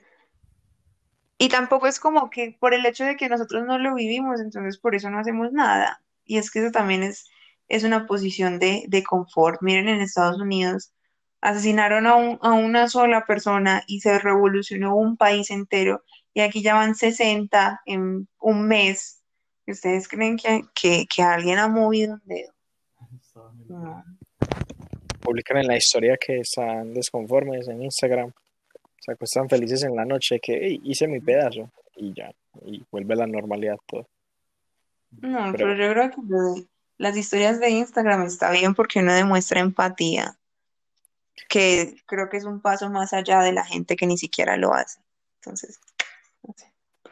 y tampoco es como que por el hecho de que nosotros no lo vivimos, entonces por eso no hacemos nada. Y es que eso también es, es una posición de, de confort. Miren, en Estados Unidos Asesinaron a, un- a una sola persona y se revolucionó un país entero. Y aquí ya van 60 en un mes. ¿Y ¿Ustedes creen que, que, que alguien ha movido un dedo? No. Publican en la historia que están desconformes en Instagram. Se acuestan felices en la noche que "Ey, hice mi pedazo y ya. Y vuelve la normalidad todo. No, Pero- pero yo creo que las historias de Instagram está bien porque uno demuestra empatía, que creo que es un paso más allá de la gente que ni siquiera lo hace. Entonces, no sé.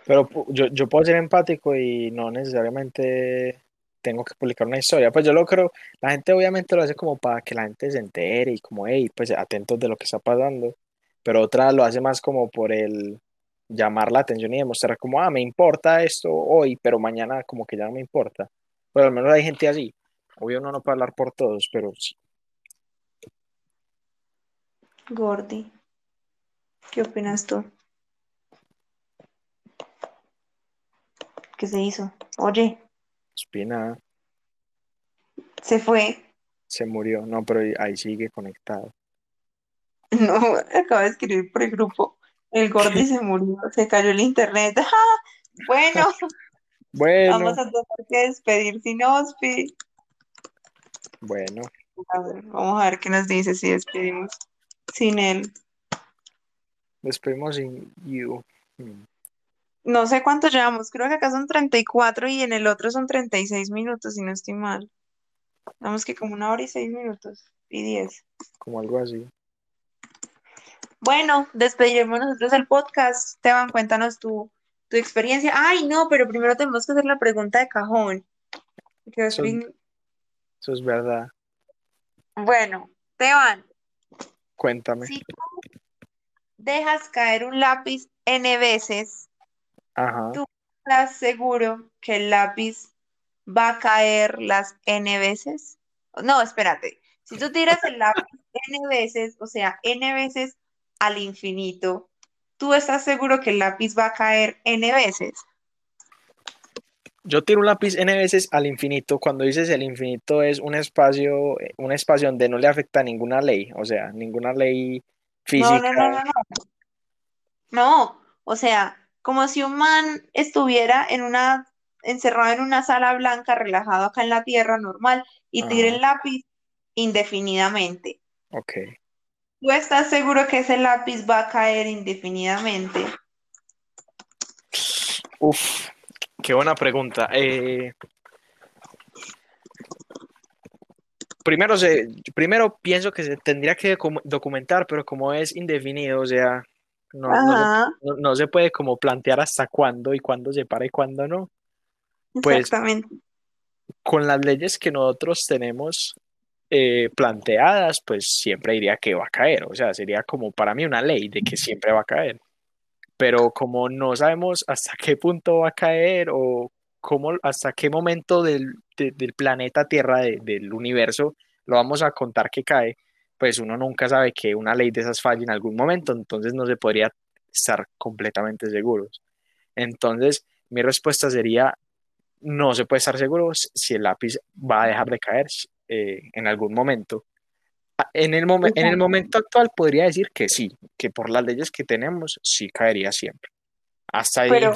Pero yo, yo puedo ser empático y no necesariamente tengo que publicar una historia. Pues yo lo creo, la gente obviamente lo hace como para que la gente se entere y como, hey, pues atentos de lo que está pasando. Pero otra lo hace más como por el llamar la atención y demostrar como, ah, me importa esto hoy, pero mañana como que ya no me importa. Pero al menos hay gente así. Obvio uno no puede hablar por todos, pero sí. Gordy, ¿qué opinas tú? ¿Qué se hizo? Oye, Espina se fue. se murió. No, pero ahí sigue conectado. No, acaba de escribir por el grupo. El Gordy se murió, se cayó el internet. ¡Ah! Bueno, Bueno, vamos a tener que despedir sin Ospi. bueno. A ver, vamos a ver qué nos dice si despedimos sin él. Despedimos sin you. Hmm. No sé cuánto llevamos, creo que acá son 34 y en el otro son 36 minutos, si no estoy mal. Vamos que como una hora y seis minutos y 10. Como algo así. Bueno, despediremos nosotros el podcast. Esteban, cuéntanos tu, tu experiencia. Ay, no, pero primero tenemos que hacer la pregunta de cajón. Eso- es verdad. Bueno, Esteban, Cuéntame. si tú dejas caer un lápiz N veces, Ajá. Tú- ¿estás seguro que el lápiz va a caer las N veces? No, espérate. Si tú tiras el lápiz N veces, o sea, N veces al infinito, ¿tú estás seguro que el lápiz va a caer N veces? Yo tiro un lápiz n veces al infinito. Cuando dices el infinito es un espacio, un espacio donde no le afecta ninguna ley, o sea, ninguna ley física. no, no, no, no. No, o sea, como si un man estuviera en una, encerrado en una sala blanca, relajado acá en la tierra, normal, y tire el lápiz indefinidamente. Ok. ¿Tú estás seguro que ese lápiz va a caer indefinidamente? Uf, qué buena pregunta. Eh, primero, se, primero pienso que se tendría que docu- documentar, pero como es indefinido, o sea, no, no se, Ajá, no- no se puede como plantear hasta cuándo y cuándo se para y cuándo no. Pues exactamente. con las leyes que nosotros tenemos eh, planteadas, pues siempre diría que va a caer. O sea, sería como para mí una ley de que siempre va a caer. Pero como no sabemos hasta qué punto va a caer o cómo, hasta qué momento del, de- del planeta Tierra, de- del universo, lo vamos a contar que cae, pues uno nunca sabe que una ley de esas falle en algún momento, entonces no se podría estar completamente seguros. Entonces, mi respuesta sería no se puede estar seguro si el lápiz va a dejar de caer eh, en algún momento. Ah, En el, momen- en el momento actual podría decir que sí, que por las leyes que tenemos sí caería siempre. Hasta ahí, Pero,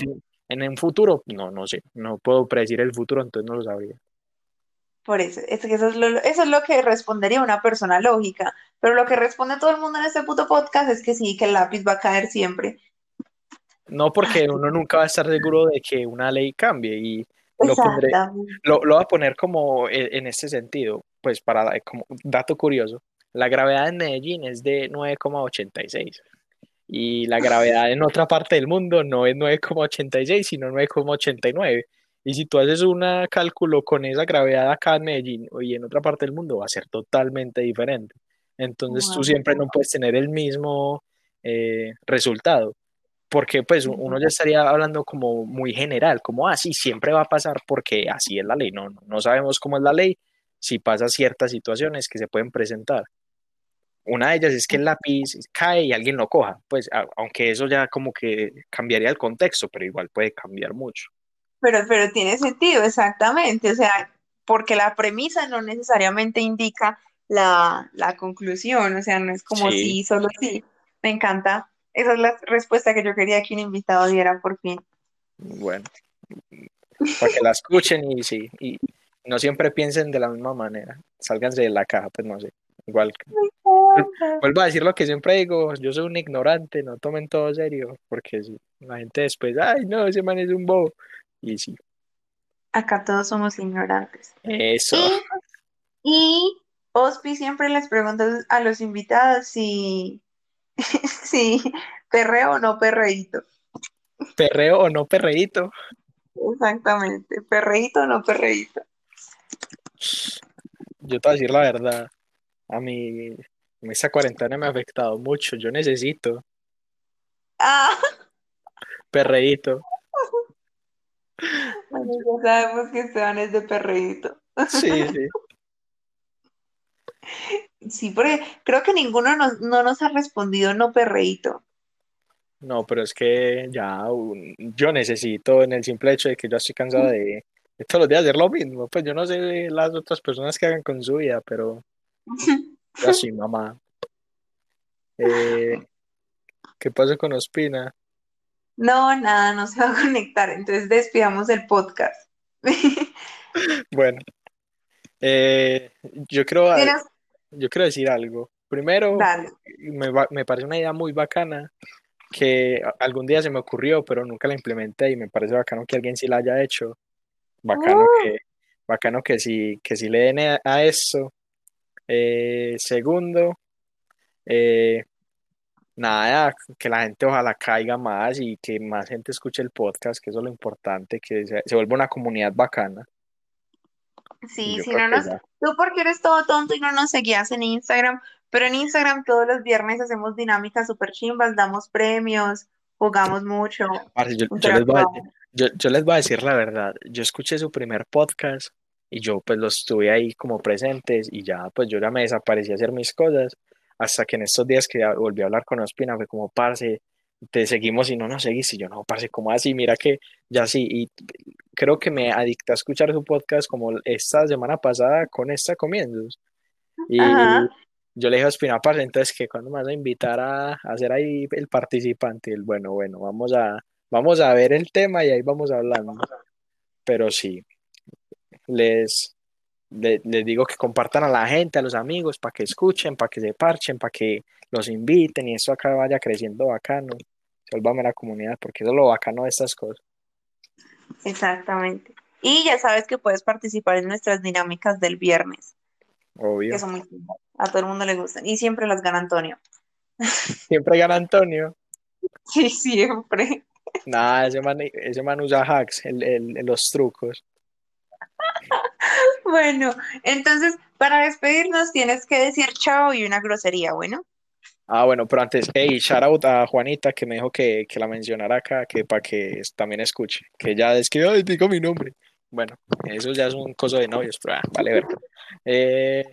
en un futuro, no, no sé, no puedo predecir el futuro, entonces no lo sabría. por eso, es que eso es lo, eso es lo que respondería una persona lógica. Pero lo que responde todo el mundo en este puto podcast es que sí, que el lápiz va a caer siempre. No porque uno nunca va a estar seguro de que una ley cambie y lo pondré, lo, lo voy a poner como en, en este sentido, pues para como dato curioso, la gravedad en Medellín es de 9,86 y la gravedad en otra parte del mundo no es 9,86 sino 9,89 y si tú haces un cálculo con esa gravedad acá en Medellín y en otra parte del mundo va a ser totalmente diferente. Entonces tú siempre no puedes tener el mismo eh, resultado porque pues uno ya estaría hablando como muy general, como así siempre va a pasar porque así es la ley, no, no sabemos cómo es la ley, si pasa ciertas situaciones que se pueden presentar. Una de ellas es que el lápiz cae y alguien lo coja, pues a- aunque eso ya como que cambiaría el contexto, pero igual puede cambiar mucho. Pero, pero tiene sentido, exactamente. O sea, porque la premisa no necesariamente indica la, la conclusión, o sea, no es como Sí. sí, solo sí. Me encanta. Esa es la respuesta que yo quería que un invitado diera por fin. Bueno, para que la escuchen y sí, y no siempre piensen de la misma manera. Sálganse de la caja, pues no sé. Igual, vuelvo a decir lo que siempre digo, yo soy un ignorante, no tomen todo serio, porque sí, la gente después, ay, no, ese man es un bobo. Y sí, Acá todos somos ignorantes. eso. Y Ospi siempre les pregunta a los invitados si, si perreo o no perreíto. Perreo o no perreíto. Exactamente, perreíto o no perreíto. Yo te voy a decir la verdad, a mí esta cuarentena me ha afectado mucho, yo necesito Ah, perreíto. bueno, ya sabemos que Esteban es de perreíto. Sí, sí. Sí, porque creo que ninguno nos, no nos ha respondido no perreíto. No, pero es que ya un- yo necesito en el simple hecho de que yo estoy cansado de, de todos los días hacer lo mismo. Pues yo no sé las otras personas que hagan con su vida, pero yo sí, mamá. Eh, ¿qué pasa con Ospina? No, nada, no se va a conectar. Entonces despidamos el podcast. Bueno, eh, yo creo, Tienes- yo quiero decir algo. Primero, me, me parece una idea muy bacana que algún día se me ocurrió, pero nunca la implementé y me parece bacano que alguien sí la haya hecho. Bacano Uh. que, bacano que sí, que sí le den a, a eso. Eh, segundo, eh, nada, que la gente ojalá caiga más y que más gente escuche el podcast, que eso es lo importante, que se, se vuelva una comunidad bacana. Sí, si no nos, ya. tú porque eres todo tonto y no nos seguías en Instagram, pero en Instagram todos los viernes hacemos dinámicas super chimbas, damos premios, jugamos mucho, Parce, yo, yo les voy a. yo, yo les voy a decir la verdad. Yo escuché su primer podcast y yo pues los tuve ahí como presentes y ya pues yo ya me desaparecí a hacer mis cosas hasta que en estos días que volví a hablar con Ospina fue como, parce, te seguimos y no nos seguís y yo no, parce, ¿cómo así? Mira que ya sí y creo que me adicté a escuchar su podcast como esta semana pasada con esta comienzos y Ajá. yo le dije a Ospina, parce, entonces que cuando me vas a invitar a, a ser ahí el participante él, bueno, bueno, vamos a Vamos a ver el tema y ahí vamos hablando. Pero sí, les, le- les digo que compartan a la gente, a los amigos, para que escuchen, para que se parchen, para que los inviten y eso acá vaya creciendo bacano. Sálvame la comunidad, porque eso es lo bacano de estas cosas. Exactamente. Y ya sabes que puedes participar en nuestras dinámicas del viernes, Obvio. que son muy. A todo el mundo le gustan. Y siempre las gana Antonio. Siempre gana Antonio. Sí, siempre. Nada, ese man, ese man usa hacks, el, el- los trucos. Bueno, entonces para despedirnos tienes que decir chao y una grosería, ¿bueno? Ah, bueno, pero antes, hey, shout out a Juanita que me dijo que, que la mencionara acá, que para que también escuche, que ya es que ay, digo mi nombre. Bueno, eso ya es un coso de novios, pero ah, vale ver. Eh,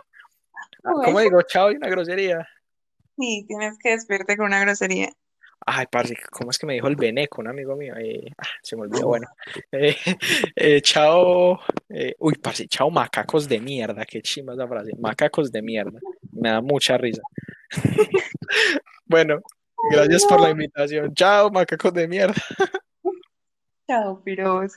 ¿cómo digo? Chao y una grosería. Sí, tienes que despedirte con una grosería. Ay, parce, ¿cómo es que me dijo el Beneco, un amigo mío? Eh, ah, se me olvidó, bueno. Eh, eh, chao, eh, uy, parce, chao macacos de mierda, qué chima esa frase, macacos de mierda, me da mucha risa. Bueno, gracias por la invitación. Chao, macacos de mierda. Chao, piros.